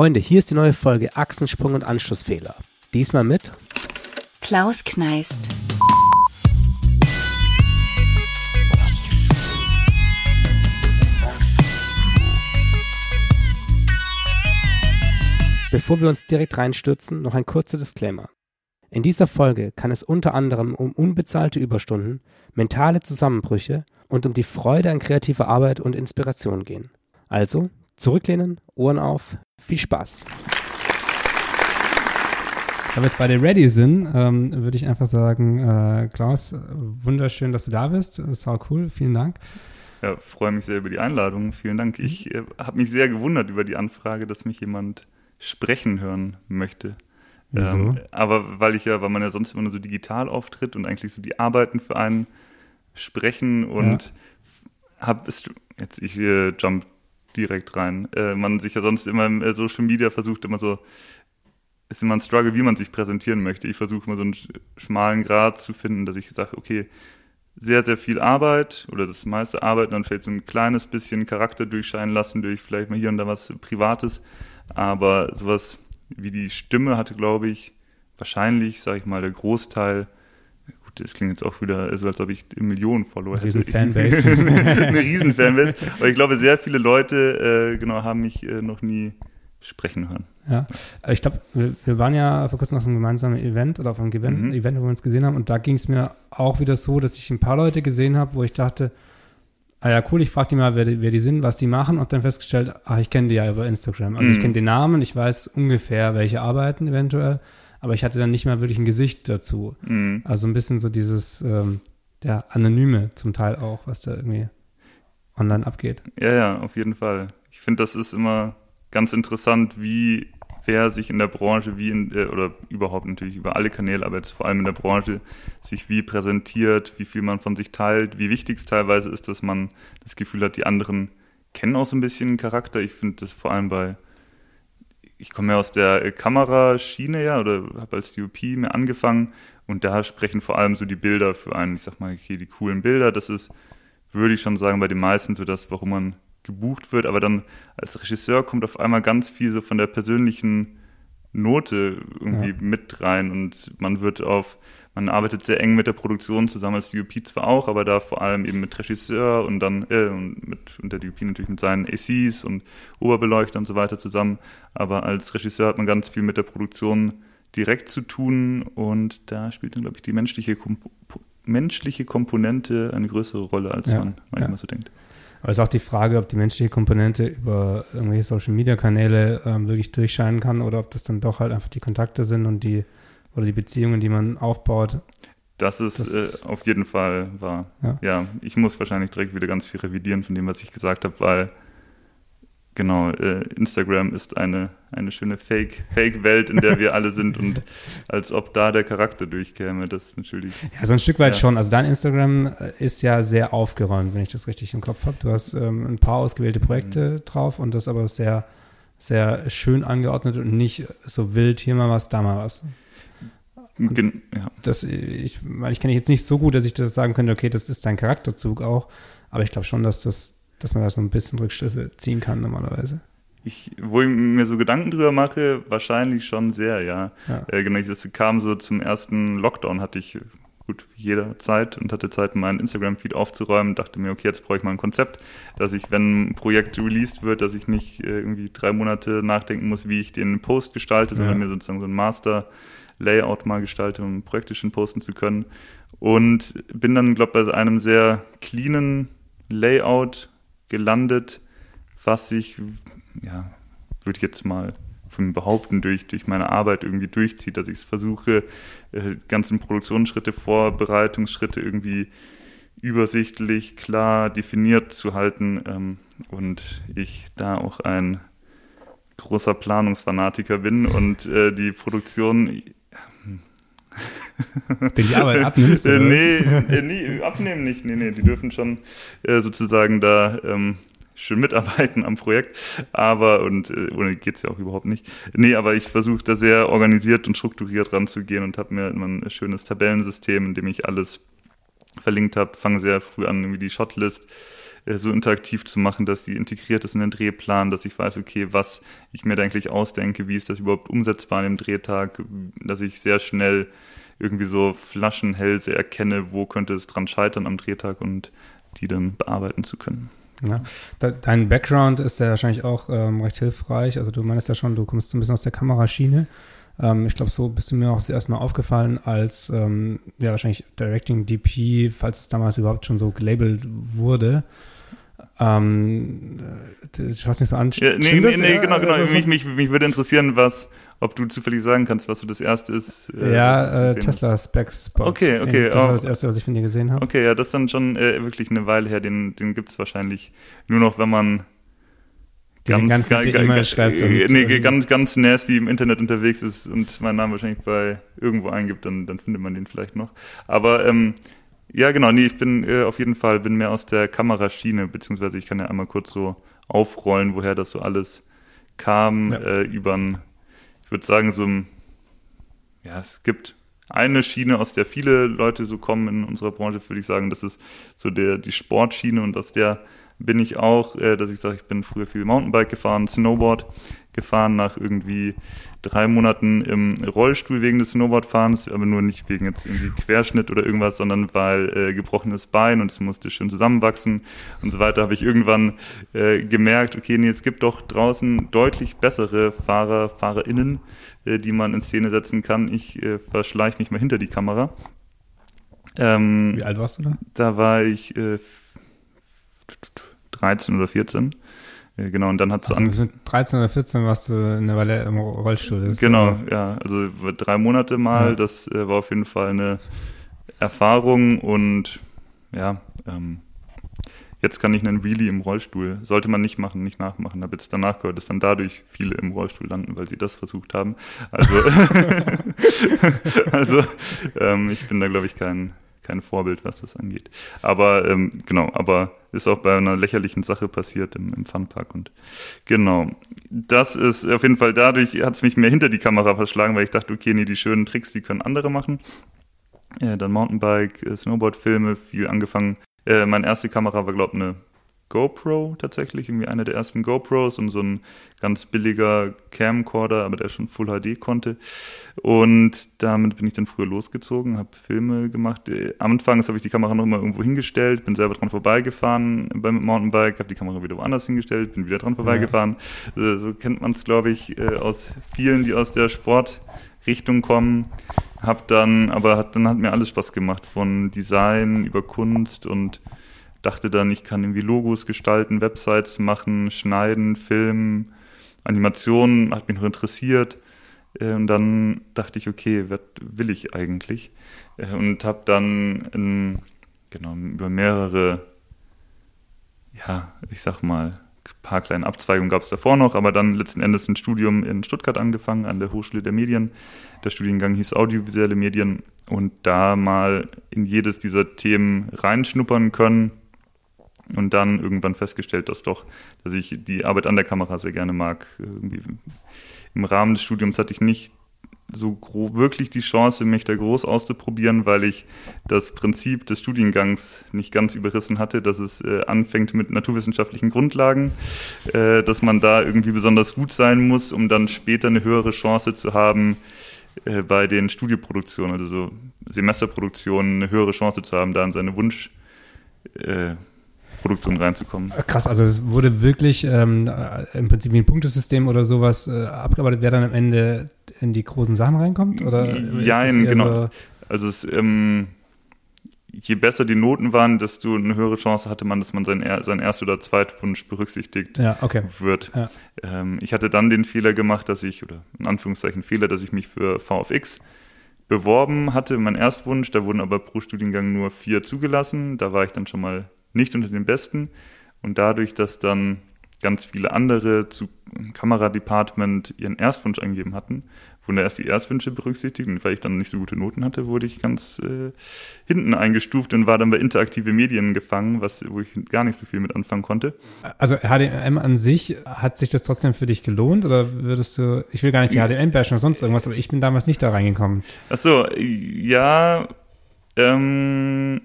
Freunde, hier ist die neue Folge Achsensprung und Anschlussfehler. Diesmal mit Klaus Kneist. Bevor wir uns direkt reinstürzen, noch ein kurzer Disclaimer. In dieser Folge kann es unter anderem um unbezahlte Überstunden, mentale Zusammenbrüche und um die Freude an kreativer Arbeit und Inspiration gehen. Also, zurücklehnen, Ohren auf, viel Spaß. Da wir jetzt beide ready sind, ähm, würde ich einfach sagen, äh, Klaus, wunderschön, dass du da bist. Das ist auch cool. Vielen Dank. Ja, freue mich sehr über die Einladung. Vielen Dank. Ich äh, habe mich sehr gewundert über die Anfrage, dass mich jemand sprechen hören möchte. Wieso? Ähm, aber weil ich ja, weil man ja sonst immer nur so digital auftritt und eigentlich so die Arbeiten für einen sprechen und ja. hab ist jetzt ich äh, jump direkt rein. Äh, man sich ja sonst immer im äh, Social Media versucht immer so ist immer ein Struggle, wie man sich präsentieren möchte. Ich versuche immer so einen schmalen Grad zu finden, dass ich sage, okay, sehr, sehr viel Arbeit oder das meiste Arbeit dann fällt so ein kleines bisschen Charakter durchscheinen lassen durch vielleicht mal hier und da was Privates. Aber sowas wie die Stimme hatte, glaube ich, wahrscheinlich, sage ich mal, der Großteil gut, das klingt jetzt auch wieder so, als ob ich Millionen Follower hätte. Riesen Fanbase. eine riesen Fanbase. Aber ich glaube, sehr viele Leute, äh, genau, haben mich äh, noch nie sprechen hören. Ja, ich glaube, wir, wir, waren ja vor kurzem auf einem gemeinsamen Event oder auf einem Event, mhm. Event wo wir uns gesehen haben und da ging es mir auch wieder so, dass ich ein paar Leute gesehen habe, wo ich dachte, ah ja, cool, ich frage die mal, wer die, wer die sind, was die machen und dann festgestellt, ach, ich kenne die ja über Instagram. Also mhm. ich kenne den Namen, ich weiß ungefähr, welche arbeiten eventuell, aber ich hatte dann nicht mal wirklich ein Gesicht dazu. Mhm. Also ein bisschen so dieses, ähm, ja, Anonyme zum Teil auch, was da irgendwie online abgeht. Ja, ja, auf jeden Fall. Ich finde, das ist immer ganz interessant, wie wer sich in der Branche wie in, äh, oder überhaupt natürlich über alle Kanäle, aber jetzt vor allem in der Branche sich wie präsentiert, wie viel man von sich teilt, wie wichtig es teilweise ist, dass man das Gefühl hat, die anderen kennen auch so ein bisschen den Charakter. Ich finde das vor allem bei, ich komme ja aus der Kameraschiene ja oder habe als DOP mir angefangen. Und da sprechen vor allem so die Bilder für einen, ich sag mal, okay, die coolen Bilder, das ist, würde ich schon sagen, bei den meisten so das, warum man gebucht wird, aber dann als Regisseur kommt auf einmal ganz viel so von der persönlichen Note irgendwie ja. mit rein. Und man wird auf, man arbeitet sehr eng mit der Produktion zusammen als DUP zwar auch, aber da vor allem eben mit Regisseur und dann äh, und mit und der DUP natürlich mit seinen ACs und Oberbeleuchter und so weiter zusammen, aber als Regisseur hat man ganz viel mit der Produktion direkt zu tun und da spielt dann glaube ich die menschliche Komp menschliche Komponente eine größere Rolle, als ja. man manchmal ja. so denkt. Aber es ist auch die Frage, ob die menschliche Komponente über irgendwelche Social Media Kanäle ähm, wirklich durchscheinen kann oder ob das dann doch halt einfach die Kontakte sind und die oder die Beziehungen, die man aufbaut. Das ist, das ist äh, auf jeden Fall wahr. Ja. ja, ich muss wahrscheinlich direkt wieder ganz viel revidieren von dem, was ich gesagt habe, weil genau, äh, Instagram ist eine, eine schöne Fake, Fake-Welt, in der wir alle sind und als ob da der Charakter durchkäme, das ist natürlich. Ja, so ein Stück weit ja. schon. Also dein Instagram äh, ist ja sehr aufgeräumt, wenn ich das richtig im Kopf habe. Du hast ähm, ein paar ausgewählte Projekte mhm. drauf und das aber sehr, sehr schön angeordnet und nicht so wild, hier mal was, da mal was. Gen ja. Das, ich, ich kenne dich jetzt nicht so gut, dass ich das sagen könnte, okay, das ist dein Charakterzug auch, aber ich glaube schon, dass das dass man da so ein bisschen Rückschlüsse ziehen kann normalerweise. Ich, wo ich mir so Gedanken drüber mache, wahrscheinlich schon sehr, ja. ja. Äh, genau, das kam so zum ersten Lockdown, hatte ich gut jeder Zeit und hatte Zeit, meinen Instagram-Feed aufzuräumen. Dachte mir, okay, jetzt brauche ich mal ein Konzept, dass ich, wenn ein Projekt released wird, dass ich nicht äh, irgendwie drei Monate nachdenken muss, wie ich den Post gestalte, sondern mir sozusagen so ein Master-Layout mal gestalte, um praktisch posten zu können. Und bin dann, glaube ich, bei einem sehr cleanen Layout gelandet, was sich, ja, würde ich jetzt mal von behaupten, durch, durch meine Arbeit irgendwie durchzieht, dass ich es versuche, äh, ganzen Produktionsschritte, Vorbereitungsschritte irgendwie übersichtlich, klar definiert zu halten ähm, und ich da auch ein großer Planungsfanatiker bin und äh, die Produktion Wenn die Arbeit abnimmst? Oder nee, äh, nee, abnehmen nicht. Nee, nee, die dürfen schon äh, sozusagen da ähm, schön mitarbeiten am Projekt. Aber, und äh, ohne geht's ja auch überhaupt nicht. Nee, aber ich versuche da sehr organisiert und strukturiert ranzugehen und habe mir immer ein schönes Tabellensystem, in dem ich alles verlinkt habe. Fange sehr früh an, irgendwie die Shotlist äh, so interaktiv zu machen, dass die integriert ist in den Drehplan, dass ich weiß, okay, was ich mir da eigentlich ausdenke, wie ist das überhaupt umsetzbar an dem Drehtag, dass ich sehr schnell irgendwie so Flaschenhälse erkenne, wo könnte es dran scheitern am Drehtag und die dann bearbeiten zu können. Ja. Dein Background ist ja wahrscheinlich auch ähm, recht hilfreich. Also du meinst ja schon, du kommst so ein bisschen aus der Kameraschiene. Ähm, ich glaube, so bist du mir auch erstmal aufgefallen als ähm, ja wahrscheinlich Directing DP, falls es damals überhaupt schon so gelabelt wurde. Ähm, du schaust mich so an. Ja, nee, nee, nee, genau, genau. Also, mich, mich, mich würde interessieren, was, ob du zufällig sagen kannst, was so das erste ist. Äh, ja, äh, Tesla Spec Spot. Okay, okay. Den, das war das erste, was ich von dir gesehen habe. Okay, ja, das ist dann schon äh, wirklich eine Weile her. Den, den gibt es wahrscheinlich nur noch, wenn man ganz, ganz, ganz, e schreibt und, nee, ganz, ganz nasty im Internet unterwegs ist und meinen Namen wahrscheinlich bei irgendwo eingibt, dann, dann findet man den vielleicht noch. Aber ähm, ja, genau, nee, ich bin äh, auf jeden Fall bin mehr aus der Kameraschiene, beziehungsweise ich kann ja einmal kurz so aufrollen, woher das so alles kam, ja. äh, über ein ich würde sagen, so ein, ja, es gibt eine Schiene, aus der viele Leute so kommen in unserer Branche, würde ich sagen, das ist so der, die Sportschiene und aus der bin ich auch, äh, dass ich sage, ich bin früher viel Mountainbike gefahren, Snowboard gefahren nach irgendwie drei Monaten im Rollstuhl wegen des Snowboardfahrens, aber nur nicht wegen jetzt irgendwie Querschnitt oder irgendwas, sondern weil äh, gebrochenes Bein und es musste schön zusammenwachsen und so weiter, habe ich irgendwann äh, gemerkt, okay, nee, es gibt doch draußen deutlich bessere Fahrer, FahrerInnen, äh, die man in Szene setzen kann. Ich äh, verschleiche mich mal hinter die Kamera. Ähm, Wie alt warst du da? Da war ich äh, 13 oder 14 genau, und dann hat so also mit 13 oder 14 warst du eine Weile im Rollstuhl. Das genau, ja. Also drei Monate mal, ja. das äh, war auf jeden Fall eine Erfahrung und ja, ähm, jetzt kann ich einen Wheelie im Rollstuhl. Sollte man nicht machen, nicht nachmachen. Habe jetzt danach gehört, dass dann dadurch viele im Rollstuhl landen, weil sie das versucht haben. Also, also ähm, ich bin da, glaube ich, kein, kein Vorbild, was das angeht. Aber ähm, genau, aber ist auch bei einer lächerlichen Sache passiert im, im Funpark. Und genau, das ist auf jeden Fall dadurch, hat es mich mehr hinter die Kamera verschlagen, weil ich dachte, okay, nee, die schönen Tricks, die können andere machen. Äh, dann Mountainbike, äh, Snowboard-Filme, viel angefangen. Äh, meine erste Kamera war, glaube ich, eine GoPro tatsächlich, irgendwie eine der ersten GoPros und so ein ganz billiger Camcorder, aber der schon Full HD konnte. Und damit bin ich dann früher losgezogen, habe Filme gemacht. Anfangs habe ich die Kamera noch mal irgendwo hingestellt, bin selber dran vorbeigefahren beim Mountainbike, habe die Kamera wieder woanders hingestellt, bin wieder dran vorbeigefahren. Ja. So kennt man es, glaube ich, äh, aus vielen, die aus der Sportrichtung kommen. Hab dann, aber hat, dann hat mir alles Spaß gemacht, von Design über Kunst und dachte dann, ich kann irgendwie Logos gestalten, Websites machen, schneiden, filmen, Animationen, hat mich noch interessiert. Äh, und dann dachte ich, okay, was will ich eigentlich? Äh, und habe dann in, genau, über mehrere, ja, ich sag mal, paar kleine Abzweigungen gab es davor noch, aber dann letzten Endes ein Studium in Stuttgart angefangen, an der Hochschule der Medien. Der Studiengang hieß Audiovisuelle Medien und da mal in jedes dieser Themen reinschnuppern können und dann irgendwann festgestellt, dass doch, dass ich die Arbeit an der Kamera sehr gerne mag. Irgendwie Im Rahmen des Studiums hatte ich nicht so wirklich die Chance, mich da groß auszuprobieren, weil ich das Prinzip des Studiengangs nicht ganz überrissen hatte, dass es äh, anfängt mit naturwissenschaftlichen Grundlagen, äh, dass man da irgendwie besonders gut sein muss, um dann später eine höhere Chance zu haben, äh, bei den Studioproduktionen, also so Semesterproduktionen, eine höhere Chance zu haben, da an seine Wunsch äh, Produktion reinzukommen. Krass, also es wurde wirklich ähm, äh, im Prinzip wie ein Punktesystem oder sowas äh, abgearbeitet, wer dann am Ende in die großen Sachen reinkommt? Oder Nein, genau. So also es, ähm, je besser die Noten waren, desto eine höhere Chance hatte man, dass man sein, sein Erst- oder Zweitwunsch berücksichtigt ja, okay. wird. Ja. Ähm, ich hatte dann den Fehler gemacht, dass ich, oder in Anführungszeichen Fehler, dass ich mich für VFX beworben hatte, mein Erstwunsch, da wurden aber pro Studiengang nur vier zugelassen. Da war ich dann schon mal nicht unter den Besten. Und dadurch, dass dann ganz viele andere zu Kameradepartment ihren Erstwunsch eingegeben hatten, wurden da erst die Erstwünsche berücksichtigt und weil ich dann nicht so gute Noten hatte, wurde ich ganz äh, hinten eingestuft und war dann bei interaktive Medien gefangen, was, wo ich gar nicht so viel mit anfangen konnte. Also HDM an sich, hat sich das trotzdem für dich gelohnt oder würdest du, ich will gar nicht die HDM bashen oder sonst irgendwas, aber ich bin damals nicht da reingekommen. Ach so, ja, ähm,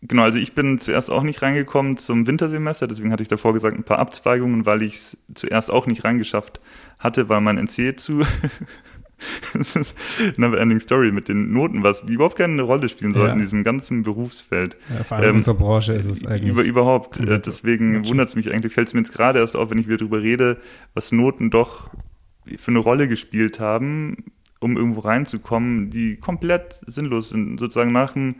Genau, also ich bin zuerst auch nicht reingekommen zum Wintersemester, deswegen hatte ich davor gesagt ein paar Abzweigungen, weil ich es zuerst auch nicht reingeschafft hatte, weil mein NC zu das ist eine ending Story mit den Noten, was die überhaupt keine Rolle spielen sollten ja. in diesem ganzen Berufsfeld. Ja, vor allem ähm, in unserer Branche ist es eigentlich. Über, überhaupt. Äh, deswegen wundert es mich eigentlich, fällt es mir jetzt gerade erst auf, wenn ich wieder drüber rede, was Noten doch für eine Rolle gespielt haben, um irgendwo reinzukommen, die komplett sinnlos sind. Sozusagen nach dem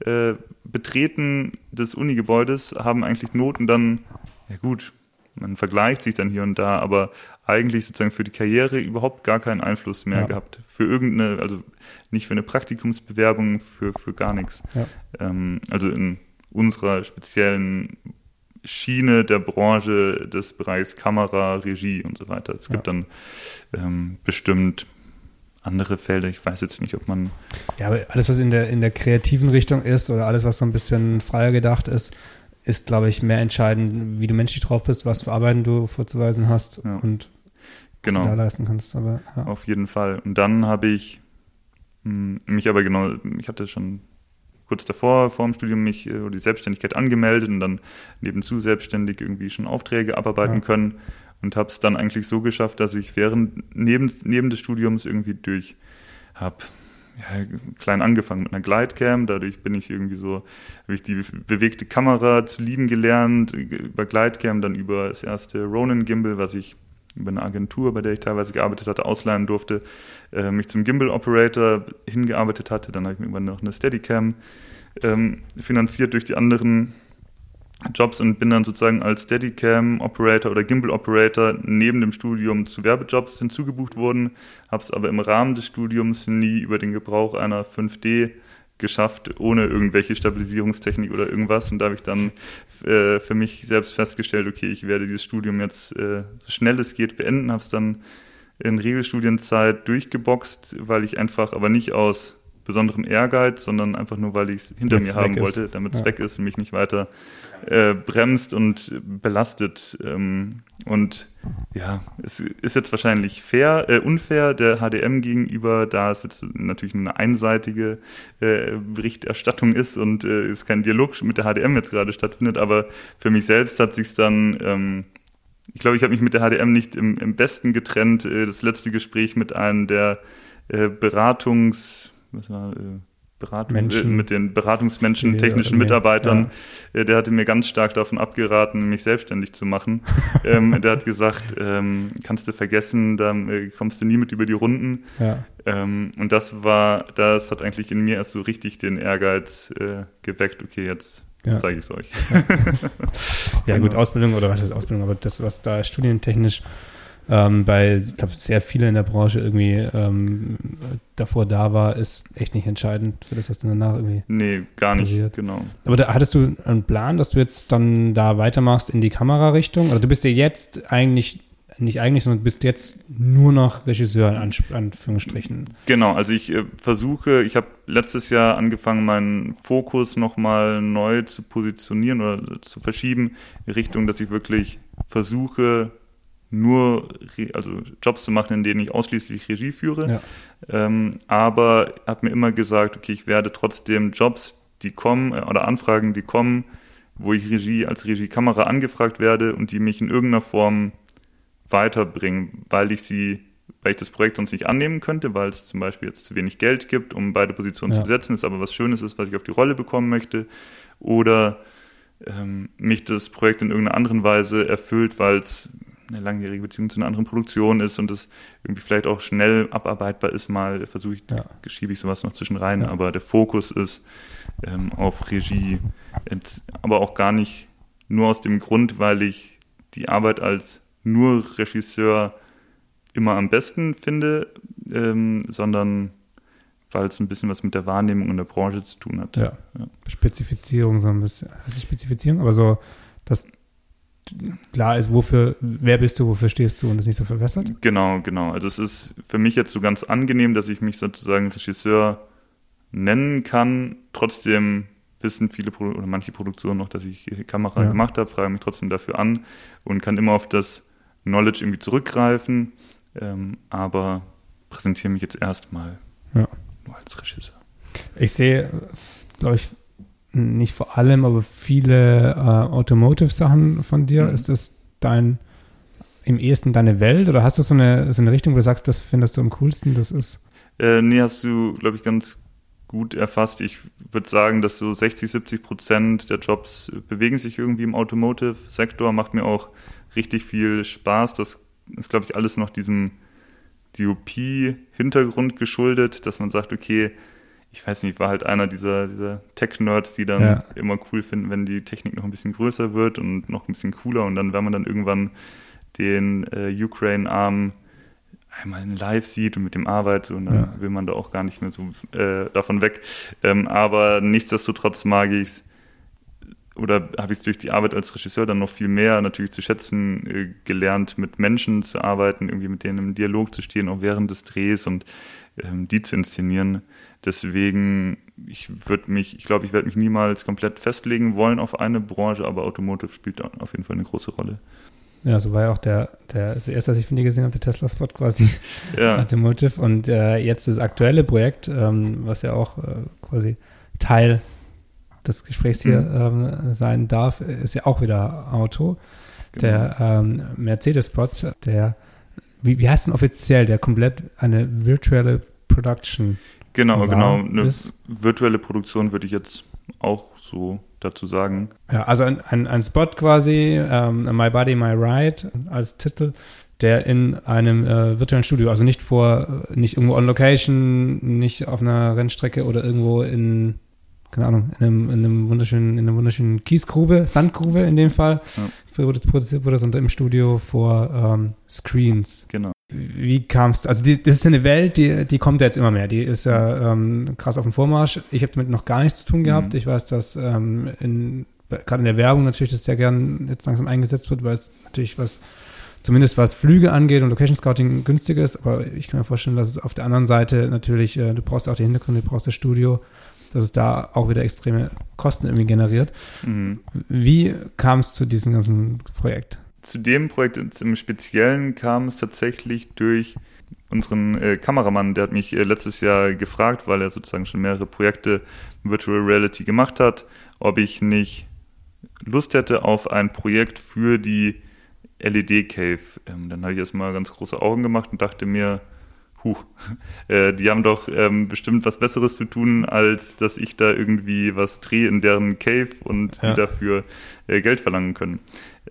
äh, Betreten des Unigebäudes haben eigentlich Noten dann, ja gut, man vergleicht sich dann hier und da, aber eigentlich sozusagen für die Karriere überhaupt gar keinen Einfluss mehr ja. gehabt. Für irgendeine, also nicht für eine Praktikumsbewerbung, für, für gar nichts. Ja. Ähm, also in unserer speziellen Schiene der Branche des Bereichs Kamera, Regie und so weiter. Es gibt ja. dann ähm, bestimmt andere Felder. Ich weiß jetzt nicht, ob man. Ja, aber alles, was in der, in der kreativen Richtung ist oder alles, was so ein bisschen freier gedacht ist, ist, glaube ich, mehr entscheidend, wie du menschlich drauf bist, was für Arbeiten du vorzuweisen hast ja. und genau. was du da leisten kannst. Aber, ja. Auf jeden Fall. Und dann habe ich hm, mich aber genau, ich hatte schon kurz davor, vor dem Studium, mich äh, oder die Selbstständigkeit angemeldet und dann nebenzu selbstständig irgendwie schon Aufträge abarbeiten ja. können und habe es dann eigentlich so geschafft, dass ich während neben, neben des Studiums irgendwie durch habe ja, klein angefangen mit einer Glidecam, dadurch bin ich irgendwie so, habe ich die bewegte Kamera zu lieben gelernt, über Glidecam, dann über das erste Ronin Gimbal, was ich über eine Agentur, bei der ich teilweise gearbeitet hatte, ausleihen durfte, äh, mich zum Gimbal Operator hingearbeitet hatte, dann habe ich mir irgendwann noch eine Steadicam ähm, finanziert durch die anderen Jobs und bin dann sozusagen als Steadicam-Operator oder Gimbal-Operator neben dem Studium zu Werbejobs hinzugebucht worden, habe es aber im Rahmen des Studiums nie über den Gebrauch einer 5D geschafft, ohne irgendwelche Stabilisierungstechnik oder irgendwas. Und da habe ich dann äh, für mich selbst festgestellt, okay, ich werde dieses Studium jetzt äh, so schnell es geht beenden, habe es dann in Regelstudienzeit durchgeboxt, weil ich einfach, aber nicht aus besonderem Ehrgeiz, sondern einfach nur, weil ich es hinter mir haben wollte, damit es ja. weg ist und mich nicht weiter äh, bremst und belastet. Ähm, und ja, es ist jetzt wahrscheinlich fair, äh, unfair der HDM gegenüber, da es jetzt natürlich eine einseitige äh, Berichterstattung ist und äh, es kein Dialog mit der HDM jetzt gerade stattfindet, aber für mich selbst hat sich dann ähm, ich glaube, ich habe mich mit der HDM nicht im, im besten getrennt. Äh, das letzte Gespräch mit einem der äh, Beratungs, was war, äh, Beratung, Menschen, mit den Beratungsmenschen, technischen Mitarbeitern, ja. Äh, der hatte mir ganz stark davon abgeraten, mich selbstständig zu machen. ähm, der hat gesagt, ähm, kannst du vergessen, da äh, kommst du nie mit über die Runden. Ja. Ähm, und das war, das hat eigentlich in mir erst so richtig den Ehrgeiz äh, geweckt, okay, jetzt ja. zeige ich es euch. ja, gut, Ausbildung oder was ist Ausbildung, aber das, was da studientechnisch ähm, weil ich glaube, sehr viele in der Branche irgendwie ähm, davor da war, ist echt nicht entscheidend für das, was dann danach irgendwie. Nee, gar nicht, passiert. genau. Aber da, hattest du einen Plan, dass du jetzt dann da weitermachst in die Kamerarichtung? Oder du bist ja jetzt eigentlich nicht eigentlich, sondern bist jetzt nur noch Regisseur in Anführungsstrichen. Genau, also ich äh, versuche, ich habe letztes Jahr angefangen, meinen Fokus nochmal neu zu positionieren oder zu verschieben, in Richtung, dass ich wirklich versuche, nur also Jobs zu machen, in denen ich ausschließlich Regie führe. Ja. Ähm, aber habe mir immer gesagt, okay, ich werde trotzdem Jobs, die kommen äh, oder Anfragen, die kommen, wo ich Regie als Regiekamera angefragt werde und die mich in irgendeiner Form weiterbringen, weil ich sie, weil ich das Projekt sonst nicht annehmen könnte, weil es zum Beispiel jetzt zu wenig Geld gibt, um beide Positionen ja. zu besetzen, ist aber was Schönes ist, was ich auf die Rolle bekommen möchte. Oder ähm, mich das Projekt in irgendeiner anderen Weise erfüllt, weil es eine langjährige Beziehung zu einer anderen Produktion ist und das irgendwie vielleicht auch schnell abarbeitbar ist, mal versuche ich, ja. schiebe ich sowas noch zwischen rein, ja. aber der Fokus ist ähm, auf Regie, Jetzt, aber auch gar nicht nur aus dem Grund, weil ich die Arbeit als nur Regisseur immer am besten finde, ähm, sondern weil es ein bisschen was mit der Wahrnehmung in der Branche zu tun hat. Ja. ja. Spezifizierung so ein bisschen. Was ist Spezifizierung? Aber so, dass klar ist, wofür, wer bist du, wofür stehst du und das nicht so verwässert? Genau, genau. Also es ist für mich jetzt so ganz angenehm, dass ich mich sozusagen Regisseur nennen kann. Trotzdem wissen viele Produ oder manche Produktionen noch, dass ich Kamera ja. gemacht habe, frage mich trotzdem dafür an und kann immer auf das Knowledge irgendwie zurückgreifen, ähm, aber präsentiere mich jetzt erstmal ja. nur als Regisseur. Ich sehe, glaube ich, nicht vor allem, aber viele äh, Automotive-Sachen von dir. Mhm. Ist das dein im ehesten deine Welt oder hast du so eine, so eine Richtung, wo du sagst, das findest du am coolsten? Das ist. Äh, nee, hast du, glaube ich, ganz gut erfasst. Ich würde sagen, dass so 60, 70 Prozent der Jobs bewegen sich irgendwie im Automotive-Sektor. Macht mir auch richtig viel Spaß. Das ist, glaube ich, alles noch diesem DOP-Hintergrund geschuldet, dass man sagt, okay, ich weiß nicht, war halt einer dieser, dieser Tech-Nerds, die dann ja. immer cool finden, wenn die Technik noch ein bisschen größer wird und noch ein bisschen cooler und dann, wenn man dann irgendwann den äh, Ukraine-Arm einmal live sieht und mit dem arbeitet und dann ja. will man da auch gar nicht mehr so äh, davon weg. Ähm, aber nichtsdestotrotz mag ich es oder habe ich es durch die Arbeit als Regisseur dann noch viel mehr natürlich zu schätzen äh, gelernt, mit Menschen zu arbeiten, irgendwie mit denen im Dialog zu stehen, auch während des Drehs und ähm, die zu inszenieren. Deswegen, ich würde mich, ich glaube, ich werde mich niemals komplett festlegen wollen auf eine Branche, aber Automotive spielt auf jeden Fall eine große Rolle. Ja, so war ja auch der, der das erste, was ich von dir gesehen habe, der Tesla-Spot quasi ja. Automotive. Und äh, jetzt das aktuelle Projekt, ähm, was ja auch äh, quasi Teil des Gesprächs hier mhm. ähm, sein darf, ist ja auch wieder Auto. Genau. Der ähm, Mercedes-Spot, der, wie, wie heißt denn offiziell, der komplett eine virtuelle Production Genau, genau. Eine ist. virtuelle Produktion würde ich jetzt auch so dazu sagen. Ja, also ein, ein, ein Spot quasi, ähm, My Body, My Ride als Titel, der in einem äh, virtuellen Studio, also nicht vor, nicht irgendwo on Location, nicht auf einer Rennstrecke oder irgendwo in, keine Ahnung, in einem, in einem wunderschönen, in einer wunderschönen Kiesgrube, Sandgrube in dem Fall, ja. produziert wurde, sondern im Studio vor ähm, Screens. Genau wie kamst du? Also die, das ist eine Welt, die, die kommt ja jetzt immer mehr. Die ist ja ähm, krass auf dem Vormarsch. Ich habe damit noch gar nichts zu tun gehabt. Mhm. Ich weiß, dass ähm, in, gerade in der Werbung natürlich das sehr gern jetzt langsam eingesetzt wird, weil es natürlich was, zumindest was Flüge angeht und Location Scouting günstiger ist. Aber ich kann mir vorstellen, dass es auf der anderen Seite natürlich, äh, du brauchst auch die Hintergründe, du brauchst das Studio, dass es da auch wieder extreme Kosten irgendwie generiert. Mhm. Wie kam es zu diesem ganzen Projekt? Zu dem Projekt im Speziellen kam es tatsächlich durch unseren äh, Kameramann, der hat mich äh, letztes Jahr gefragt, weil er sozusagen schon mehrere Projekte Virtual Reality gemacht hat, ob ich nicht Lust hätte auf ein Projekt für die LED Cave. Ähm, dann habe ich erstmal ganz große Augen gemacht und dachte mir, huch, äh, die haben doch ähm, bestimmt was Besseres zu tun, als dass ich da irgendwie was drehe in deren Cave und ja. die dafür äh, Geld verlangen können.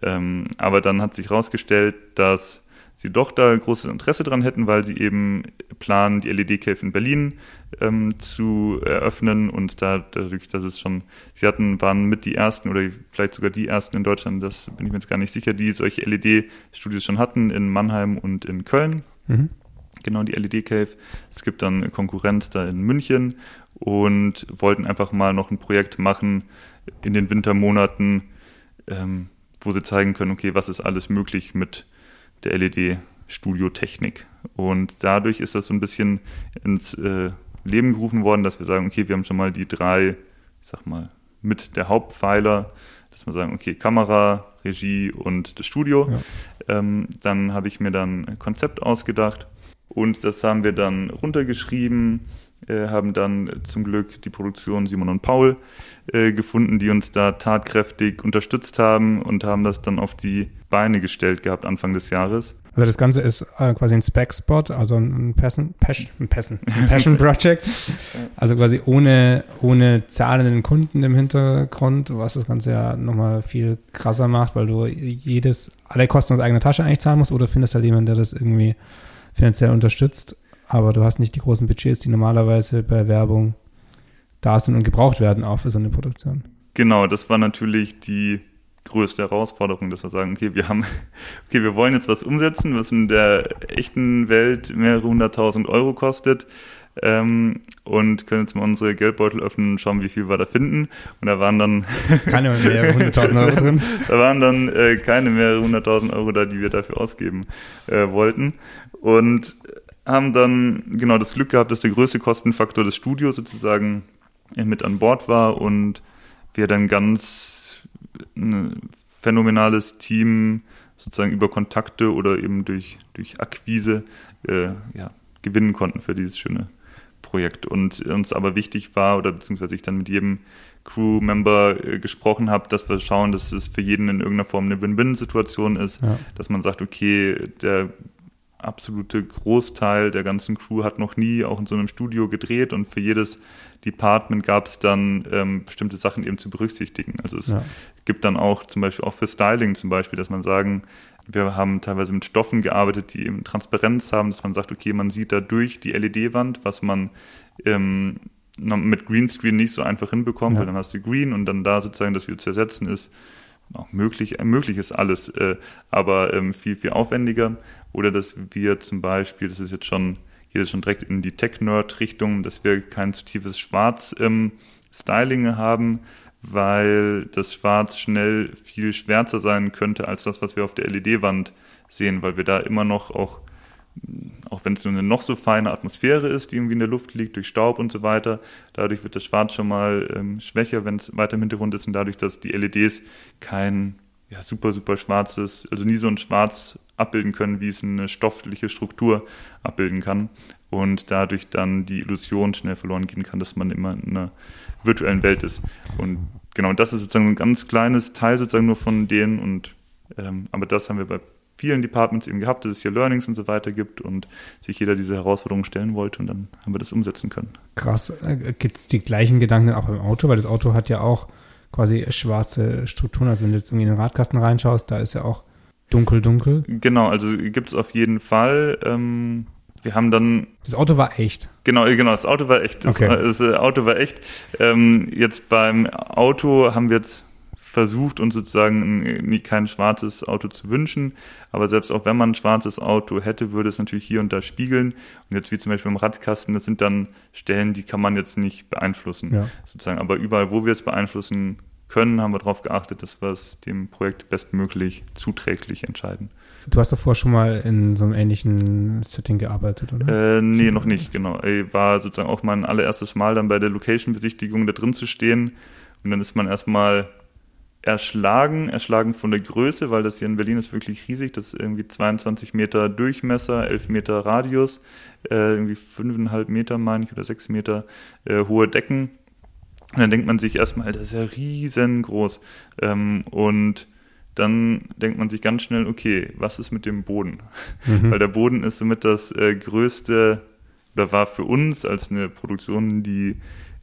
Ähm, aber dann hat sich herausgestellt, dass sie doch da großes Interesse dran hätten, weil sie eben planen, die LED-Cave in Berlin ähm, zu eröffnen und da dadurch, dass es schon, sie hatten, waren mit die ersten oder vielleicht sogar die ersten in Deutschland, das bin ich mir jetzt gar nicht sicher, die solche LED-Studios schon hatten in Mannheim und in Köln. Mhm. Genau, die LED Cave. Es gibt dann Konkurrenz da in München und wollten einfach mal noch ein Projekt machen in den Wintermonaten, ähm, wo sie zeigen können, okay, was ist alles möglich mit der LED-Studio-Technik. Und dadurch ist das so ein bisschen ins äh, Leben gerufen worden, dass wir sagen, okay, wir haben schon mal die drei, ich sag mal, mit der Hauptpfeiler, dass wir sagen, okay, Kamera, Regie und das Studio. Ja. Ähm, dann habe ich mir dann ein Konzept ausgedacht und das haben wir dann runtergeschrieben, äh, haben dann zum Glück die Produktion Simon und Paul äh, gefunden, die uns da tatkräftig unterstützt haben und haben das dann auf die Beine gestellt gehabt Anfang des Jahres. Also das Ganze ist äh, quasi ein Spec-Spot, also ein Passion, Passion, ein Passion, Passion Project. Also quasi ohne, ohne zahlenden Kunden im Hintergrund, was das Ganze ja nochmal viel krasser macht, weil du jedes, alle Kosten aus eigener Tasche eigentlich zahlen musst oder findest halt jemanden, der das irgendwie finanziell unterstützt aber du hast nicht die großen Budgets, die normalerweise bei Werbung da sind und gebraucht werden, auch für so eine Produktion. Genau, das war natürlich die größte Herausforderung, dass wir sagen, okay, wir haben, okay, wir wollen jetzt was umsetzen, was in der echten Welt mehrere hunderttausend Euro kostet. Ähm, und können jetzt mal unsere Geldbeutel öffnen und schauen, wie viel wir da finden. Und da waren dann keine mehrere hunderttausend Euro drin. da waren dann äh, keine mehrere hunderttausend Euro da, die wir dafür ausgeben äh, wollten. Und haben dann genau das Glück gehabt, dass der größte Kostenfaktor des Studios sozusagen mit an Bord war und wir dann ganz ein phänomenales Team sozusagen über Kontakte oder eben durch, durch Akquise äh, ja, gewinnen konnten für dieses schöne Projekt und uns aber wichtig war oder beziehungsweise ich dann mit jedem Crew-Member äh, gesprochen habe, dass wir schauen, dass es für jeden in irgendeiner Form eine Win-Win-Situation ist, ja. dass man sagt, okay, der absolute Großteil der ganzen Crew hat noch nie auch in so einem Studio gedreht und für jedes Department gab es dann ähm, bestimmte Sachen eben zu berücksichtigen. Also es ja. gibt dann auch zum Beispiel auch für Styling zum Beispiel, dass man sagen, wir haben teilweise mit Stoffen gearbeitet, die eben Transparenz haben, dass man sagt, okay, man sieht da durch die LED-Wand, was man ähm, mit Greenscreen nicht so einfach hinbekommt, ja. weil dann hast du Green und dann da sozusagen das wieder zu ersetzen ist auch möglich, möglich ist alles, äh, aber ähm, viel, viel aufwendiger. Oder dass wir zum Beispiel, das ist jetzt schon, geht jetzt schon direkt in die Tech-Nerd-Richtung, dass wir kein zu tiefes Schwarz-Styling ähm, haben, weil das Schwarz schnell viel schwärzer sein könnte als das, was wir auf der LED-Wand sehen, weil wir da immer noch auch auch wenn es nur eine noch so feine Atmosphäre ist, die irgendwie in der Luft liegt, durch Staub und so weiter, dadurch wird das Schwarz schon mal ähm, schwächer, wenn es weiter im Hintergrund ist und dadurch, dass die LEDs kein ja, super, super schwarzes, also nie so ein Schwarz abbilden können, wie es eine stoffliche Struktur abbilden kann und dadurch dann die Illusion schnell verloren gehen kann, dass man immer in einer virtuellen Welt ist. Und genau, das ist sozusagen ein ganz kleines Teil sozusagen nur von denen und ähm, aber das haben wir bei vielen Departments eben gehabt, dass es hier Learnings und so weiter gibt und sich jeder diese Herausforderungen stellen wollte und dann haben wir das umsetzen können. Krass. Äh, gibt es die gleichen Gedanken auch beim Auto? Weil das Auto hat ja auch quasi schwarze Strukturen. Also wenn du jetzt irgendwie in den Radkasten reinschaust, da ist ja auch dunkel, dunkel. Genau, also gibt es auf jeden Fall. Ähm, wir haben dann. Das Auto war echt. Genau, genau, das Auto war echt. Das, okay. das äh, Auto war echt. Ähm, jetzt beim Auto haben wir jetzt versucht, uns sozusagen ein, kein schwarzes Auto zu wünschen. Aber selbst auch wenn man ein schwarzes Auto hätte, würde es natürlich hier und da spiegeln. Und jetzt wie zum Beispiel im Radkasten, das sind dann Stellen, die kann man jetzt nicht beeinflussen. Ja. Sozusagen. Aber überall, wo wir es beeinflussen können, haben wir darauf geachtet, dass wir es dem Projekt bestmöglich zuträglich entscheiden. Du hast davor schon mal in so einem ähnlichen Setting gearbeitet, oder? Äh, nee, noch nicht, genau. Ich war sozusagen auch mein allererstes Mal dann bei der Location-Besichtigung da drin zu stehen. Und dann ist man erstmal erschlagen, erschlagen von der Größe, weil das hier in Berlin ist wirklich riesig. Das ist irgendwie 22 Meter Durchmesser, 11 Meter Radius, äh, irgendwie 5,5 Meter, meine ich, oder 6 Meter äh, hohe Decken. Und dann denkt man sich erstmal, das ist ja riesengroß. Ähm, und dann denkt man sich ganz schnell, okay, was ist mit dem Boden? Mhm. Weil der Boden ist somit das äh, größte, oder war für uns als eine Produktion, die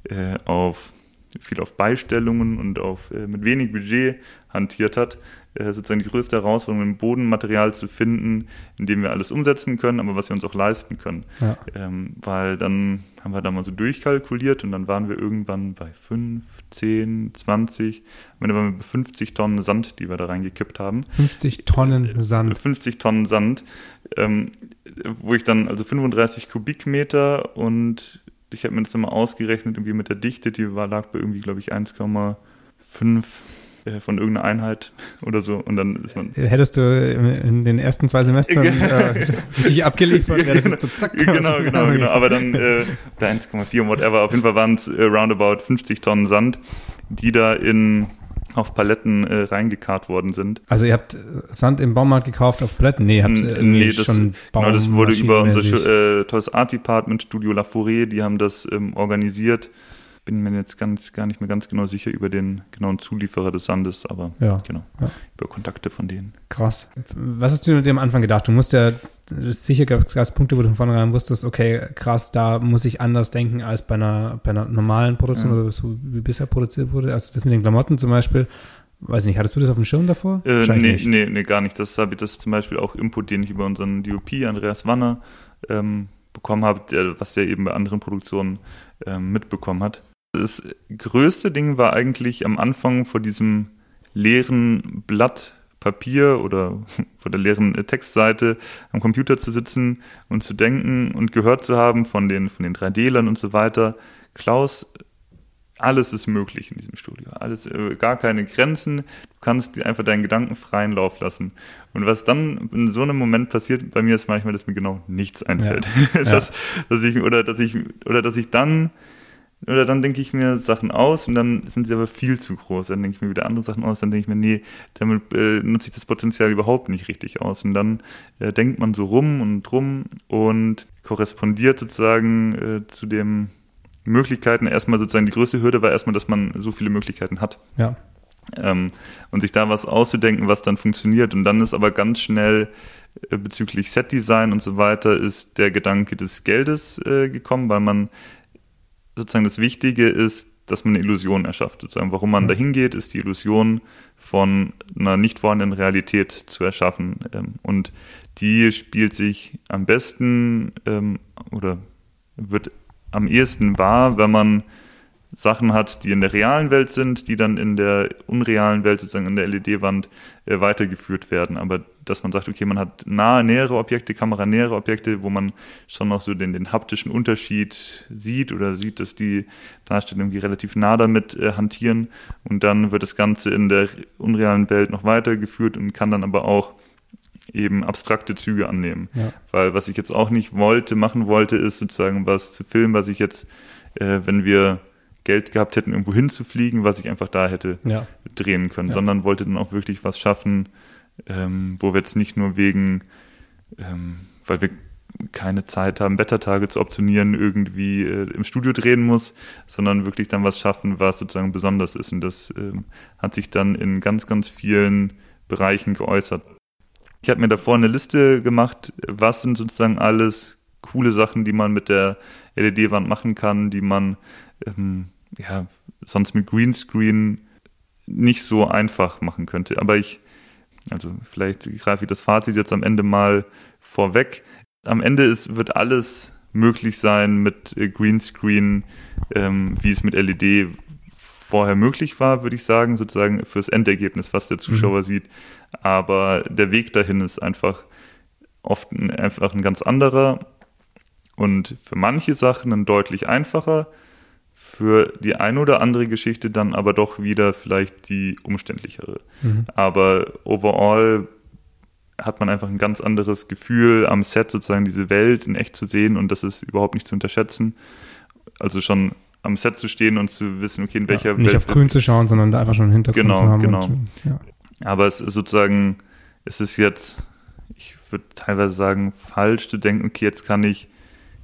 äh, auf viel auf Beistellungen und auf äh, mit wenig Budget hantiert hat, äh, sozusagen die größte Herausforderung, ein Bodenmaterial zu finden, in dem wir alles umsetzen können, aber was wir uns auch leisten können. Ja. Ähm, weil dann haben wir da mal so durchkalkuliert und dann waren wir irgendwann bei 5, 10, 20, am Ende waren wir bei 50 Tonnen Sand, die wir da reingekippt haben. 50 Tonnen Sand. 50 Tonnen Sand, ähm, wo ich dann also 35 Kubikmeter und ich habe mir das immer ausgerechnet, irgendwie mit der Dichte, die war, lag bei irgendwie, glaube ich, 1,5 äh, von irgendeiner Einheit oder so. Und dann ist man. Hättest du in den ersten zwei Semestern äh, richtig abgeliefert, wäre das jetzt so zack. Genau, genau, genau. Aber dann äh, 1,4 whatever. Auf jeden Fall waren es äh, roundabout 50 Tonnen Sand, die da in auf Paletten äh, reingekarrt worden sind. Also ihr habt Sand im Baumarkt gekauft auf Paletten? Nee, habt äh, nee, das, schon genau, das wurde über unser äh, tolles Art Department, Studio La Forêt, die haben das ähm, organisiert. Bin mir jetzt ganz, gar nicht mehr ganz genau sicher über den genauen Zulieferer des Sandes, aber ja, genau, ja. über Kontakte von denen. Krass. Was hast du dir am Anfang gedacht? Du musst ja sicher gab es Punkte, wo du von vornherein wusstest, okay, krass, da muss ich anders denken als bei einer, bei einer normalen Produktion ja. oder so wie bisher produziert wurde. Also das mit den Klamotten zum Beispiel, weiß nicht, hattest du das auf dem Schirm davor? Äh, nee, nicht. nee, nee, gar nicht. Das habe ich das zum Beispiel auch Input, den ich über unseren DOP, Andreas Wanner, ähm, bekommen habe, der, was er eben bei anderen Produktionen ähm, mitbekommen hat. Das größte Ding war eigentlich am Anfang vor diesem leeren Blatt Papier oder vor der leeren Textseite am Computer zu sitzen und zu denken und gehört zu haben von den, von den 3D-Lern und so weiter. Klaus, alles ist möglich in diesem Studio. Alles, äh, gar keine Grenzen. Du kannst einfach deinen Gedanken freien Lauf lassen. Und was dann in so einem Moment passiert bei mir ist manchmal, dass mir genau nichts einfällt. Ja. dass, dass ich, oder dass ich, oder dass ich dann oder dann denke ich mir Sachen aus und dann sind sie aber viel zu groß. Dann denke ich mir wieder andere Sachen aus, dann denke ich mir, nee, damit äh, nutze ich das Potenzial überhaupt nicht richtig aus. Und dann äh, denkt man so rum und rum und korrespondiert sozusagen äh, zu den Möglichkeiten. Erstmal sozusagen die größte Hürde war erstmal, dass man so viele Möglichkeiten hat. Ja. Ähm, und sich da was auszudenken, was dann funktioniert. Und dann ist aber ganz schnell äh, bezüglich Setdesign und so weiter ist der Gedanke des Geldes äh, gekommen, weil man sozusagen das Wichtige ist, dass man eine Illusion erschafft. Sozusagen, warum man dahin geht, ist die Illusion von einer nicht vorhandenen Realität zu erschaffen. Ähm, und die spielt sich am besten ähm, oder wird am ehesten wahr, wenn man Sachen hat, die in der realen Welt sind, die dann in der unrealen Welt sozusagen in der LED-Wand äh, weitergeführt werden. Aber dass man sagt, okay, man hat nahe, nähere Objekte, kameranähere Objekte, wo man schon noch so den, den haptischen Unterschied sieht oder sieht, dass die Darsteller irgendwie relativ nah damit äh, hantieren. Und dann wird das Ganze in der unrealen Welt noch weitergeführt und kann dann aber auch eben abstrakte Züge annehmen. Ja. Weil was ich jetzt auch nicht wollte, machen wollte, ist sozusagen was zu filmen, was ich jetzt, äh, wenn wir Geld gehabt hätten, irgendwo hinzufliegen, was ich einfach da hätte ja. drehen können, ja. sondern wollte dann auch wirklich was schaffen, ähm, wo wir jetzt nicht nur wegen, ähm, weil wir keine Zeit haben, Wettertage zu optionieren, irgendwie äh, im Studio drehen muss, sondern wirklich dann was schaffen, was sozusagen besonders ist. Und das ähm, hat sich dann in ganz, ganz vielen Bereichen geäußert. Ich habe mir davor eine Liste gemacht, was sind sozusagen alles coole Sachen, die man mit der LED-Wand machen kann, die man ähm, ja, sonst mit Greenscreen nicht so einfach machen könnte. Aber ich, also vielleicht greife ich das Fazit jetzt am Ende mal vorweg. Am Ende ist, wird alles möglich sein mit äh, Greenscreen, ähm, wie es mit LED vorher möglich war, würde ich sagen, sozusagen fürs Endergebnis, was der Zuschauer mhm. sieht. Aber der Weg dahin ist einfach oft ein, einfach ein ganz anderer und für manche Sachen ein deutlich einfacher für die eine oder andere Geschichte dann aber doch wieder vielleicht die umständlichere. Mhm. Aber overall hat man einfach ein ganz anderes Gefühl am Set sozusagen diese Welt in echt zu sehen und das ist überhaupt nicht zu unterschätzen. Also schon am Set zu stehen und zu wissen, okay, in welcher ja, nicht Welt. Nicht auf grün zu schauen, sondern da einfach schon einen Hintergrund genau, zu haben. Genau, genau. Ja. Aber es ist sozusagen, es ist jetzt, ich würde teilweise sagen, falsch zu denken, okay, jetzt kann ich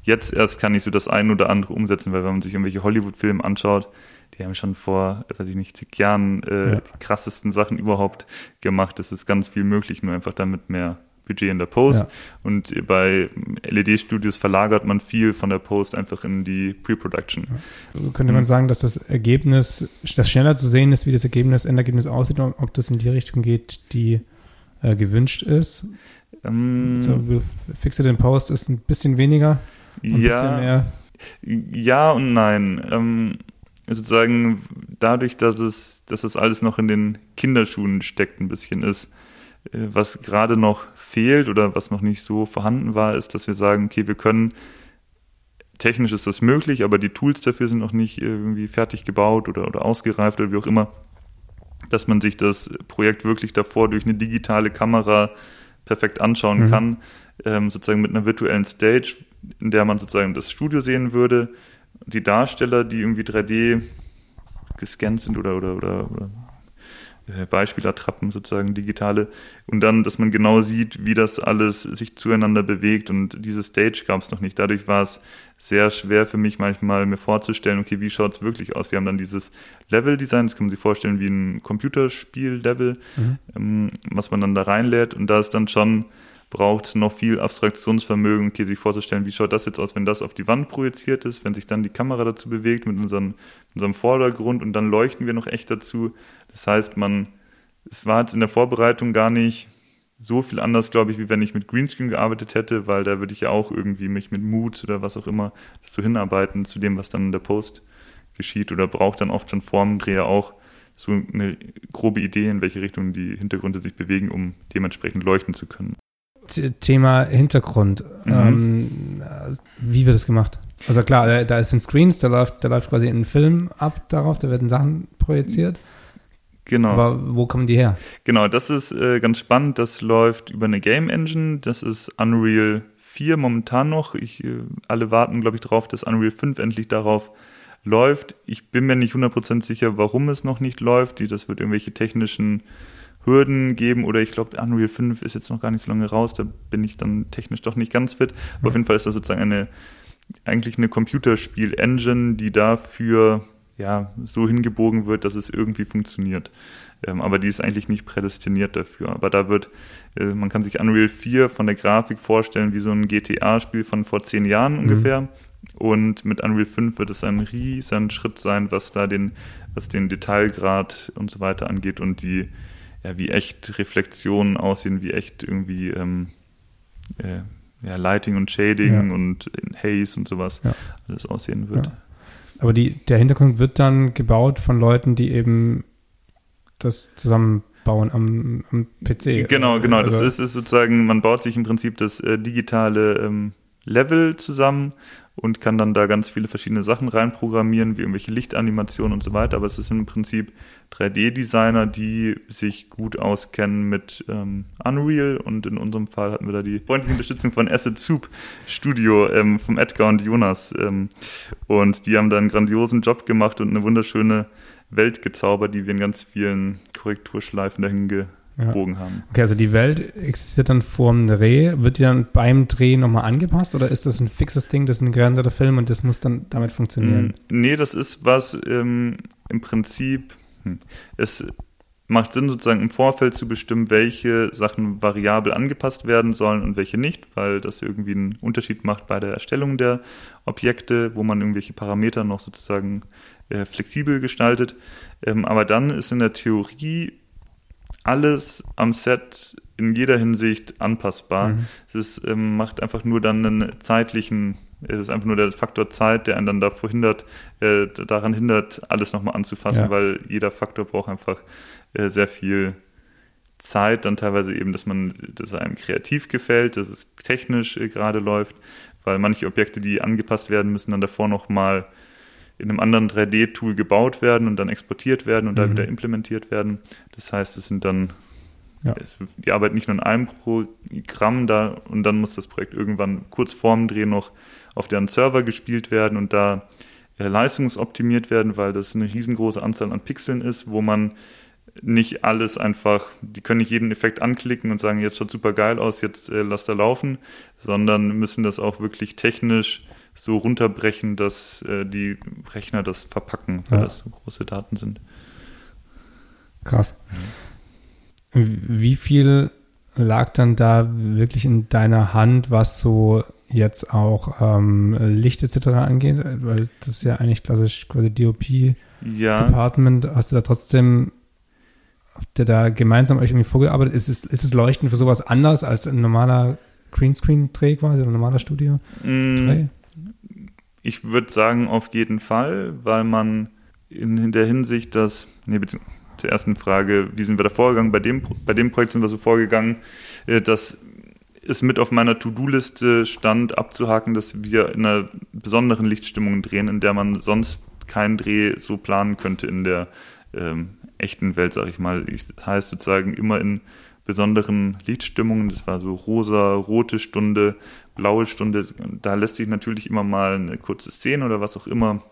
jetzt erst kann ich so das ein oder andere umsetzen, weil wenn man sich irgendwelche Hollywood-Filme anschaut, die haben schon vor, weiß ich nicht, zig Jahren äh, ja. die krassesten Sachen überhaupt gemacht. Es ist ganz viel möglich, nur einfach damit mehr Budget in der Post. Ja. Und bei LED-Studios verlagert man viel von der Post einfach in die Pre-Production. Ja. Könnte man sagen, dass das Ergebnis, das schneller zu sehen ist, wie das Ergebnis, Endergebnis aussieht, ob das in die Richtung geht, die äh, gewünscht ist? Ähm, so, Fixed in Post ist ein bisschen weniger ja, ja und nein. Ähm, sozusagen dadurch, dass es, dass das alles noch in den Kinderschuhen steckt, ein bisschen ist. Äh, was gerade noch fehlt oder was noch nicht so vorhanden war, ist, dass wir sagen, okay, wir können, technisch ist das möglich, aber die Tools dafür sind noch nicht irgendwie fertig gebaut oder, oder ausgereift oder wie auch immer, dass man sich das Projekt wirklich davor durch eine digitale Kamera perfekt anschauen mhm. kann, ähm, sozusagen mit einer virtuellen Stage, in der man sozusagen das Studio sehen würde, die Darsteller, die irgendwie 3D gescannt sind oder, oder, oder, oder äh, Beispielattrappen sozusagen digitale und dann, dass man genau sieht, wie das alles sich zueinander bewegt und diese Stage gab es noch nicht. Dadurch war es sehr schwer für mich manchmal mir vorzustellen, okay, wie schaut es wirklich aus? Wir haben dann dieses Level-Design, das kann man sich vorstellen wie ein Computerspiel-Level, mhm. ähm, was man dann da reinlädt und da ist dann schon braucht noch viel Abstraktionsvermögen, okay, sich vorzustellen, wie schaut das jetzt aus, wenn das auf die Wand projiziert ist, wenn sich dann die Kamera dazu bewegt mit unserem, unserem Vordergrund und dann leuchten wir noch echt dazu. Das heißt, man, es war jetzt in der Vorbereitung gar nicht so viel anders, glaube ich, wie wenn ich mit Greenscreen gearbeitet hätte, weil da würde ich ja auch irgendwie mich mit Mut oder was auch immer so hinarbeiten zu dem, was dann in der Post geschieht oder braucht dann oft schon Formendreher auch so eine grobe Idee, in welche Richtung die Hintergründe sich bewegen, um dementsprechend leuchten zu können. Thema Hintergrund. Mhm. Ähm, wie wird es gemacht? Also klar, da ist ein Screens, da läuft, da läuft quasi ein Film ab darauf, da werden Sachen projiziert. Genau. Aber wo kommen die her? Genau, das ist äh, ganz spannend. Das läuft über eine Game Engine. Das ist Unreal 4 momentan noch. Ich, äh, alle warten, glaube ich, darauf, dass Unreal 5 endlich darauf läuft. Ich bin mir nicht 100% sicher, warum es noch nicht läuft. Das wird irgendwelche technischen Hürden geben oder ich glaube, Unreal 5 ist jetzt noch gar nicht so lange raus, da bin ich dann technisch doch nicht ganz fit. Aber auf jeden Fall ist das sozusagen eine, eigentlich eine Computerspiel-Engine, die dafür ja, so hingebogen wird, dass es irgendwie funktioniert. Ähm, aber die ist eigentlich nicht prädestiniert dafür. Aber da wird, äh, man kann sich Unreal 4 von der Grafik vorstellen wie so ein GTA-Spiel von vor zehn Jahren mhm. ungefähr. Und mit Unreal 5 wird es ein riesen Schritt sein, was da den, was den Detailgrad und so weiter angeht und die, ja, wie echt Reflexionen aussehen, wie echt irgendwie ähm, äh, ja, Lighting und Shading ja. und Haze und sowas ja. alles aussehen wird. Aber die, der Hintergrund wird dann gebaut von Leuten, die eben das zusammenbauen am, am PC. Genau, genau. Also, das ist, ist, sozusagen, man baut sich im Prinzip das äh, digitale ähm, Level zusammen und kann dann da ganz viele verschiedene Sachen reinprogrammieren, wie irgendwelche Lichtanimationen und so weiter. Aber es ist im Prinzip 3D-Designer, die sich gut auskennen mit ähm, Unreal und in unserem Fall hatten wir da die freundliche Unterstützung von Asset Soup Studio ähm, vom Edgar und Jonas. Ähm, und die haben da einen grandiosen Job gemacht und eine wunderschöne Welt gezaubert, die wir in ganz vielen Korrekturschleifen dahin ge ja. haben. Okay, also die Welt existiert dann vor dem Dreh. Wird die dann beim Dreh nochmal angepasst oder ist das ein fixes Ding, das ist ein gerenderter Film und das muss dann damit funktionieren? Mm, nee, das ist was ähm, im Prinzip, hm, es macht Sinn sozusagen im Vorfeld zu bestimmen, welche Sachen variabel angepasst werden sollen und welche nicht, weil das irgendwie einen Unterschied macht bei der Erstellung der Objekte, wo man irgendwelche Parameter noch sozusagen äh, flexibel gestaltet. Ähm, aber dann ist in der Theorie alles am Set in jeder Hinsicht anpassbar. Mhm. Es ähm, macht einfach nur dann einen zeitlichen, es ist einfach nur der Faktor Zeit, der einen dann davor hindert, äh, daran hindert, alles nochmal anzufassen, ja. weil jeder Faktor braucht einfach äh, sehr viel Zeit, dann teilweise eben, dass man, dass einem kreativ gefällt, dass es technisch äh, gerade läuft, weil manche Objekte, die angepasst werden, müssen dann davor nochmal in einem anderen 3D-Tool gebaut werden und dann exportiert werden und mhm. da wieder implementiert werden. Das heißt, es sind dann, ja. es, die arbeiten nicht nur in einem Programm da und dann muss das Projekt irgendwann kurz vorm Dreh noch auf deren Server gespielt werden und da äh, leistungsoptimiert werden, weil das eine riesengroße Anzahl an Pixeln ist, wo man nicht alles einfach, die können nicht jeden Effekt anklicken und sagen, jetzt schaut super geil aus, jetzt äh, lass da laufen, sondern müssen das auch wirklich technisch so runterbrechen, dass äh, die Rechner das verpacken, weil ja. das so große Daten sind. Krass. Wie viel lag dann da wirklich in deiner Hand, was so jetzt auch ähm, Licht etc. angeht? Weil das ist ja eigentlich klassisch quasi DOP-Department. Ja. Hast du da trotzdem, habt ihr da gemeinsam euch irgendwie vorgearbeitet? Ist es, ist es Leuchten für sowas anders als ein normaler Greenscreen-Dreh quasi, ein normaler Studio-Dreh? Mm, ich würde sagen, auf jeden Fall, weil man in, der Hinsicht, dass, nee, zur ersten Frage, wie sind wir da vorgegangen? Bei dem, bei dem Projekt sind wir so vorgegangen, äh, dass es mit auf meiner To-Do-Liste stand, abzuhaken, dass wir in einer besonderen Lichtstimmung drehen, in der man sonst keinen Dreh so planen könnte in der ähm, echten Welt, sag ich mal. Das heißt sozusagen immer in besonderen Lichtstimmungen. Das war so rosa, rote Stunde, blaue Stunde. Da lässt sich natürlich immer mal eine kurze Szene oder was auch immer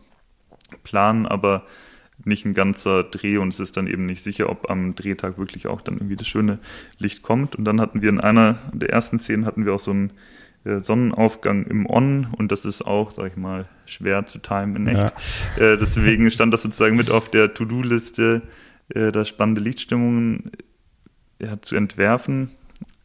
planen, aber nicht ein ganzer Dreh und es ist dann eben nicht sicher, ob am Drehtag wirklich auch dann irgendwie das schöne Licht kommt. Und dann hatten wir in einer der ersten Szenen hatten wir auch so einen äh, Sonnenaufgang im On und das ist auch, sag ich mal, schwer zu timen in echt. Ja. Äh, deswegen stand das sozusagen mit auf der To-Do-Liste, äh, da spannende Lichtstimmungen ja, zu entwerfen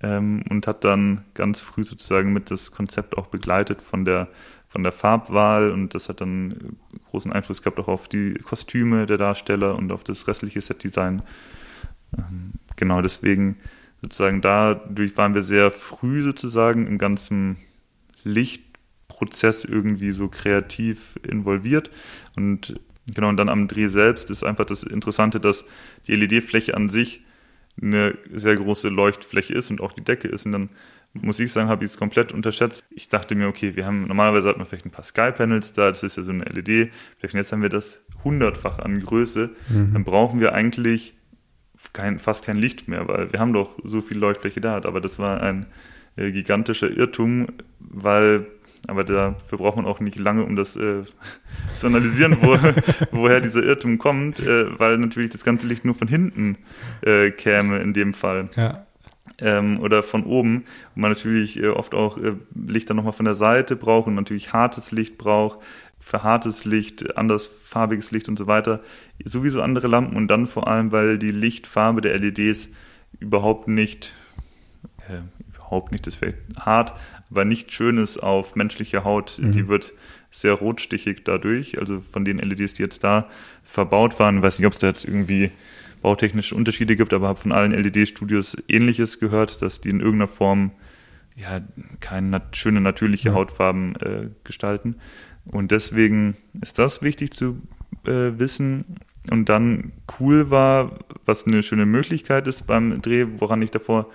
ähm, und hat dann ganz früh sozusagen mit das Konzept auch begleitet von der, von der Farbwahl und das hat dann großen Einfluss gehabt auch auf die Kostüme der Darsteller und auf das restliche Setdesign. Ähm, genau deswegen sozusagen dadurch waren wir sehr früh sozusagen im ganzen Lichtprozess irgendwie so kreativ involviert und genau und dann am Dreh selbst ist einfach das Interessante, dass die LED-Fläche an sich eine sehr große Leuchtfläche ist und auch die Decke ist. Und dann muss ich sagen, habe ich es komplett unterschätzt. Ich dachte mir, okay, wir haben normalerweise hat man vielleicht ein paar Sky-Panels da, das ist ja so eine LED. Vielleicht jetzt haben wir das hundertfach an Größe. Mhm. Dann brauchen wir eigentlich kein, fast kein Licht mehr, weil wir haben doch so viel Leuchtfläche da. Aber das war ein äh, gigantischer Irrtum, weil aber dafür braucht man auch nicht lange, um das äh, zu analysieren, wo, woher dieser Irrtum kommt, äh, weil natürlich das ganze Licht nur von hinten äh, käme in dem Fall. Ja. Ähm, oder von oben. Und man natürlich äh, oft auch äh, Licht dann nochmal von der Seite braucht und natürlich hartes Licht braucht, für hartes Licht, andersfarbiges Licht und so weiter. Sowieso andere Lampen und dann vor allem, weil die Lichtfarbe der LEDs überhaupt nicht, äh, überhaupt nicht, das wäre hart, aber nicht schön ist auf menschlicher Haut. Mhm. Die wird sehr rotstichig dadurch. Also von den LEDs, die jetzt da verbaut waren, weiß nicht, ob es da jetzt irgendwie bautechnische Unterschiede gibt, aber habe von allen LED-Studios ähnliches gehört, dass die in irgendeiner Form ja keine nat schöne natürliche Ja. Hautfarben äh, gestalten. Und deswegen ist das wichtig zu äh, wissen. Und dann cool war, was eine schöne Möglichkeit ist beim Dreh, woran ich davor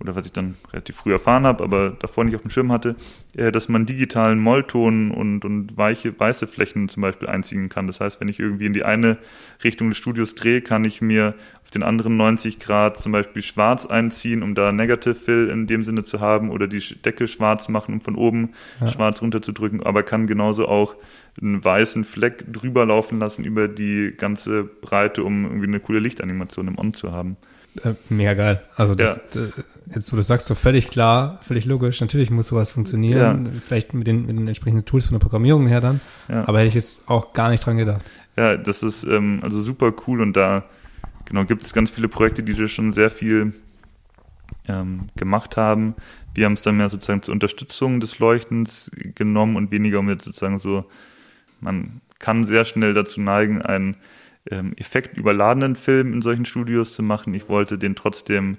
oder was ich dann relativ früh erfahren habe, aber davor nicht auf dem Schirm hatte, äh, dass man digitalen Mollton und, und weiche, weiße Flächen zum Beispiel einziehen kann. Das heißt, wenn ich irgendwie in die eine Richtung des Studios drehe, kann ich mir auf den anderen 90 Grad zum Beispiel schwarz einziehen, um da Negative Fill in dem Sinne zu haben oder die Decke schwarz machen, um von oben Ja. schwarz runterzudrücken, aber kann genauso auch einen weißen Fleck drüber laufen lassen über die ganze Breite, um irgendwie eine coole Lichtanimation im On zu haben. Äh, mega geil. Also das, äh, jetzt wo du sagst, so völlig klar, völlig logisch. Natürlich muss sowas funktionieren. Vielleicht mit den, mit den entsprechenden Tools von der Programmierung her dann. Ja. Aber hätte ich jetzt auch gar nicht dran gedacht. Ja, das ist ähm, also super cool und da genau gibt es ganz viele Projekte, die da schon sehr viel ähm, gemacht haben. Wir haben es dann mehr sozusagen zur Unterstützung des Leuchtens genommen und weniger um jetzt sozusagen so, man kann sehr schnell dazu neigen, einen ähm, effektüberladenen Film in solchen Studios zu machen. Ich wollte den trotzdem,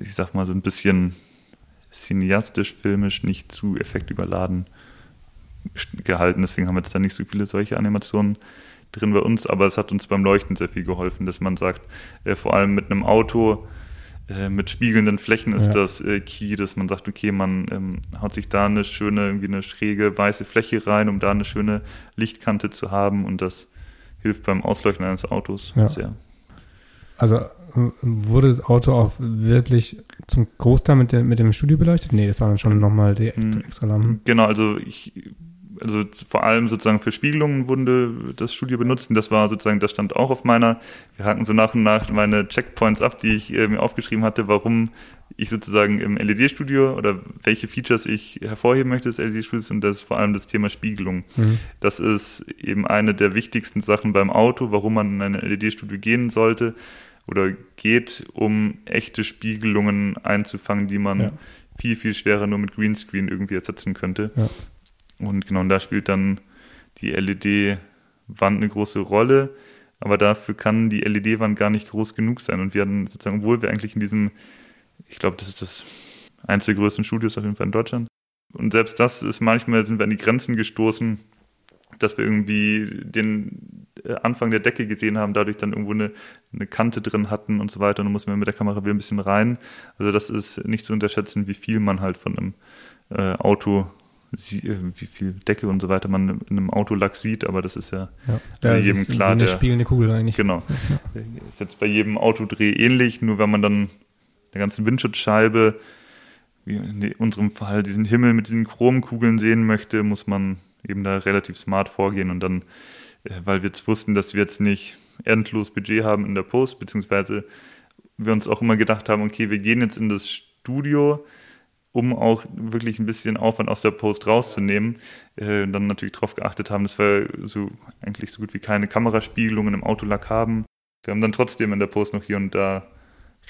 ich sag mal so ein bisschen cineastisch, filmisch, nicht zu effektüberladen gehalten. Deswegen haben wir jetzt da nicht so viele solche Animationen drin bei uns, aber es hat uns beim Leuchten sehr viel geholfen, dass man sagt, äh, vor allem mit einem Auto äh, mit spiegelnden Flächen ist Ja. das äh, Key, dass man sagt, okay, man ähm, haut sich da eine schöne, irgendwie eine schräge weiße Fläche rein, um da eine schöne Lichtkante zu haben und das hilft beim Ausleuchten eines Autos Ja. sehr. Also wurde das Auto auch wirklich zum Großteil mit, der, mit dem Studio beleuchtet? Nee, das waren dann schon nochmal die extra, extra Lampen. Genau, also ich, also vor allem sozusagen für Spiegelungen wurde das Studio benutzt und das war sozusagen, das stand auch auf meiner, wir haken so nach und nach meine Checkpoints ab, die ich äh, mir aufgeschrieben hatte, warum ich sozusagen im LED-Studio oder welche Features ich hervorheben möchte des LED-Studios und das ist vor allem das Thema Spiegelung. Mhm. Das ist eben eine der wichtigsten Sachen beim Auto, warum man in ein LED-Studio gehen sollte oder geht, um echte Spiegelungen einzufangen, die man Ja. viel, viel schwerer nur mit Greenscreen irgendwie ersetzen könnte. Ja. Und genau, und da spielt dann die LED-Wand eine große Rolle, aber dafür kann die LED-Wand gar nicht groß genug sein. Und wir hatten sozusagen, obwohl wir eigentlich in diesem, ich glaube, das ist das eins der größten Studios auf jeden Fall in Deutschland. Und selbst das ist manchmal sind wir an die Grenzen gestoßen, dass wir irgendwie den äh, Anfang der Decke gesehen haben, dadurch dann irgendwo eine, eine Kante drin hatten und so weiter. Und dann mussten wir mit der Kamera wieder ein bisschen rein. Also das ist nicht zu unterschätzen, wie viel man halt von einem äh, Auto, wie viel Decke und so weiter man in einem Autolack sieht. Aber das ist ja Ja. Es jedem ist klar, eine der- spielende Kugel eigentlich. Genau. Ist jetzt bei jedem Autodreh ähnlich, nur wenn man dann der ganzen Windschutzscheibe, wie in unserem Fall diesen Himmel mit diesen Chromkugeln sehen möchte, muss man eben da relativ smart vorgehen und dann, äh, weil wir jetzt wussten, dass wir jetzt nicht endlos Budget haben in der Post, beziehungsweise wir uns auch immer gedacht haben, okay, wir gehen jetzt in das Studio, um auch wirklich ein bisschen Aufwand aus der Post rauszunehmen, äh, dann natürlich darauf geachtet haben, dass wir so eigentlich so gut wie keine Kameraspiegelungen im Autolack haben. Wir haben dann trotzdem in der Post noch hier und da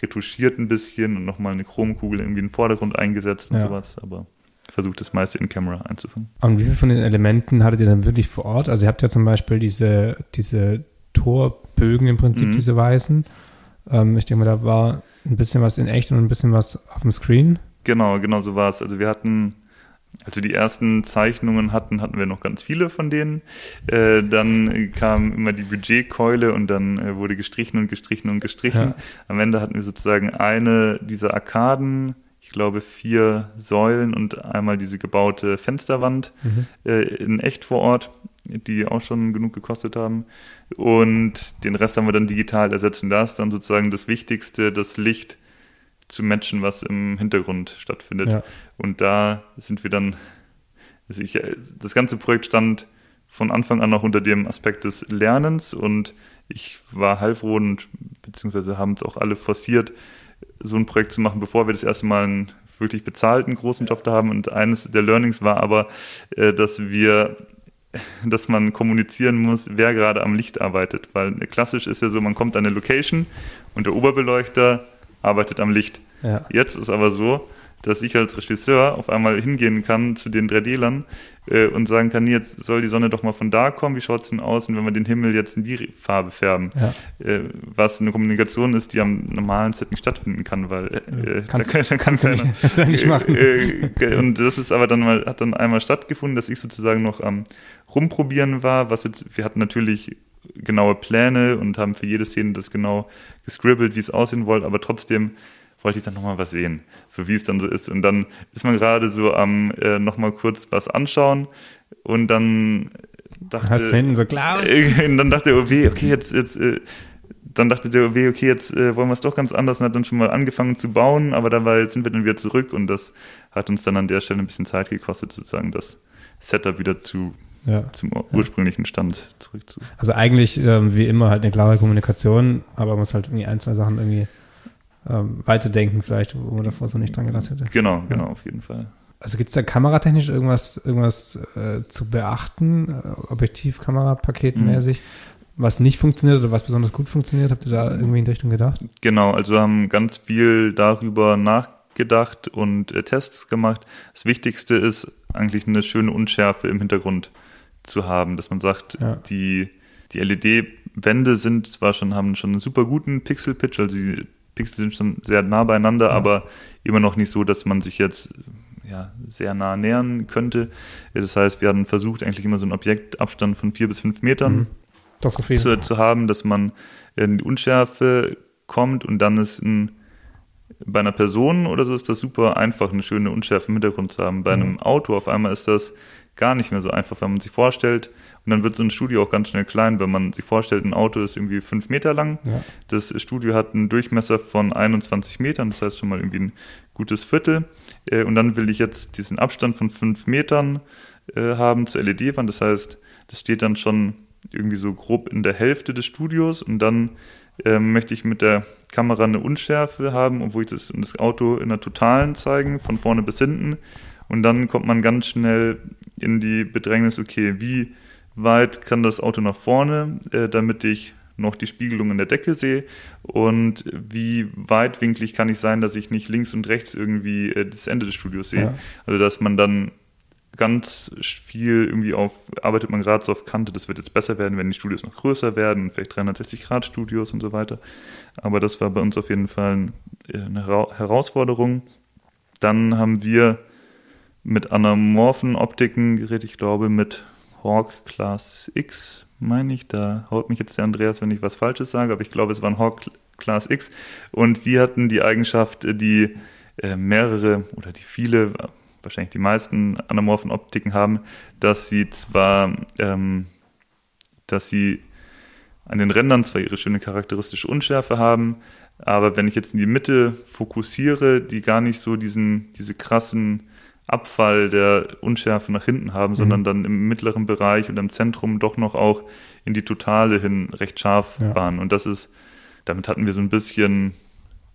retuschiert ein bisschen und nochmal eine Chromkugel irgendwie in den Vordergrund eingesetzt und Ja. sowas, aber versucht das meiste in Camera einzufangen. Und wie viel von den Elementen hattet ihr dann wirklich vor Ort? Also ihr habt ja zum Beispiel diese, diese Torbögen im Prinzip, Mhm. diese weißen. Ähm, ich denke mal, da war ein bisschen was in echt und ein bisschen was auf dem Screen. Genau, genau so war es. Also wir hatten, als wir die ersten Zeichnungen hatten, hatten wir noch ganz viele von denen. Äh, dann kam immer die Budgetkeule und dann äh, wurde gestrichen und gestrichen und gestrichen. Ja. Am Ende hatten wir sozusagen eine dieser Arkaden, ich glaube vier Säulen und einmal diese gebaute Fensterwand Mhm. äh, in echt vor Ort, die auch schon genug gekostet haben. Und den Rest haben wir dann digital ersetzt. Und da ist dann sozusagen das Wichtigste, das Licht zu matchen, was im Hintergrund stattfindet. Ja. Und da sind wir dann Also ich, äh, das ganze Projekt stand von Anfang an auch unter dem Aspekt des Lernens und ich war heilfroh und beziehungsweise haben es auch alle forciert, so ein Projekt zu machen, bevor wir das erste Mal einen wirklich bezahlten großen Job da haben. Und eines der Learnings war aber, äh, dass wir dass man kommunizieren muss, wer gerade am Licht arbeitet. Weil klassisch ist ja so, man kommt an eine Location und der Oberbeleuchter arbeitet am Licht. Ja. Jetzt ist aber so, dass ich als Regisseur auf einmal hingehen kann zu den 3D-Lern äh, und sagen kann, jetzt soll die Sonne doch mal von da kommen, wie schaut es denn aus, und wenn wir den Himmel jetzt in die Farbe färben, ja. äh, was eine Kommunikation ist, die am normalen Set nicht stattfinden kann, weil äh, kannst, da, da kannst, kann keiner, kannst du nicht machen. Äh, und das ist aber dann mal, hat dann einmal stattgefunden, dass ich sozusagen noch am Rumprobieren war, was jetzt, wir hatten natürlich genaue Pläne und haben für jede Szene das genau gescribbelt, wie es aussehen wollte, aber trotzdem wollte ich dann nochmal was sehen, so wie es dann so ist. Und dann ist man gerade so am äh, nochmal kurz was anschauen und dann dachte... Hast du hinten so Klaus? Äh, und dann dachte OW, okay, jetzt, jetzt äh, dann dachte der OW, okay, jetzt äh, wollen wir es doch ganz anders und hat dann schon mal angefangen zu bauen, aber dabei sind wir dann wieder zurück und das hat uns dann an der Stelle ein bisschen Zeit gekostet, sozusagen das Setup wieder zu ja. zum ursprünglichen Stand zurückzu. Also eigentlich ähm, wie immer halt eine klare Kommunikation, aber man muss halt irgendwie ein, zwei Sachen irgendwie ähm, weiterdenken vielleicht, wo man davor so nicht dran gedacht hätte. Genau, genau, ja. auf jeden Fall. Also gibt es da kameratechnisch irgendwas, irgendwas äh, zu beachten, äh, Objektiv-Kamerapaket-mäßig, mhm. was nicht funktioniert oder was besonders gut funktioniert? Habt ihr da irgendwie in die Richtung gedacht? Genau, also wir haben ganz viel darüber nachgedacht und äh, Tests gemacht. Das Wichtigste ist eigentlich eine schöne Unschärfe im Hintergrund zu haben, dass man sagt, ja. die, die LED-Wände sind zwar schon, haben schon einen super guten Pixel-Pitch, also die Pixel sind schon sehr nah beieinander, ja. aber immer noch nicht so, dass man sich jetzt ja, sehr nah nähern könnte. Das heißt, wir haben versucht, eigentlich immer so einen Objektabstand von vier bis fünf Metern mhm. so zu, zu, haben, dass man in die Unschärfe kommt und dann ist ein bei einer Person oder so ist das super einfach, eine schöne Unschärfe im Hintergrund zu haben. Bei mhm. einem Auto auf einmal ist das gar nicht mehr so einfach, wenn man sich vorstellt. Und dann wird so ein Studio auch ganz schnell klein, wenn man sich vorstellt, ein Auto ist irgendwie fünf Meter lang. Ja. Das Studio hat einen Durchmesser von 21 Metern, das heißt schon mal irgendwie ein gutes Viertel. Äh, und dann will ich jetzt diesen Abstand von fünf Metern äh, haben zur LED-Wand. Das heißt, das steht dann schon irgendwie so grob in der Hälfte des Studios und dann ähm, möchte ich mit der Kamera eine Unschärfe haben, obwohl ich das, das Auto in der totalen zeigen, von vorne bis hinten. Und dann kommt man ganz schnell in die Bedrängnis, okay, wie weit kann das Auto nach vorne, äh, damit ich noch die Spiegelung in der Decke sehe und wie weitwinklig kann ich sein, dass ich nicht links und rechts irgendwie äh, das Ende des Studios sehe. Ja. Also dass man dann ganz viel irgendwie auf, arbeitet man gerade so auf Kante, das wird jetzt besser werden, wenn die Studios noch größer werden, vielleicht 360-Grad-Studios und so weiter. Aber das war bei uns auf jeden Fall äh, eine Herausforderung. Dann haben wir mit anamorphen Optiken geredet, ich glaube mit Hawk Class X, meine ich. Da haut mich jetzt der Andreas, wenn ich was Falsches sage, aber ich glaube, es war ein Hawk Class X. Und die hatten die Eigenschaft, die äh, mehrere oder die viele, wahrscheinlich die meisten anamorphen Optiken haben, dass sie zwar, ähm, dass sie an den Rändern zwar ihre schöne charakteristische Unschärfe haben, aber wenn ich jetzt in die Mitte fokussiere, die gar nicht so diesen, diese krassen Abfall der Unschärfe nach hinten haben, mhm. sondern dann im mittleren Bereich und im Zentrum doch noch auch in die Totale hin recht scharf ja. waren. Und das ist, damit hatten wir so ein bisschen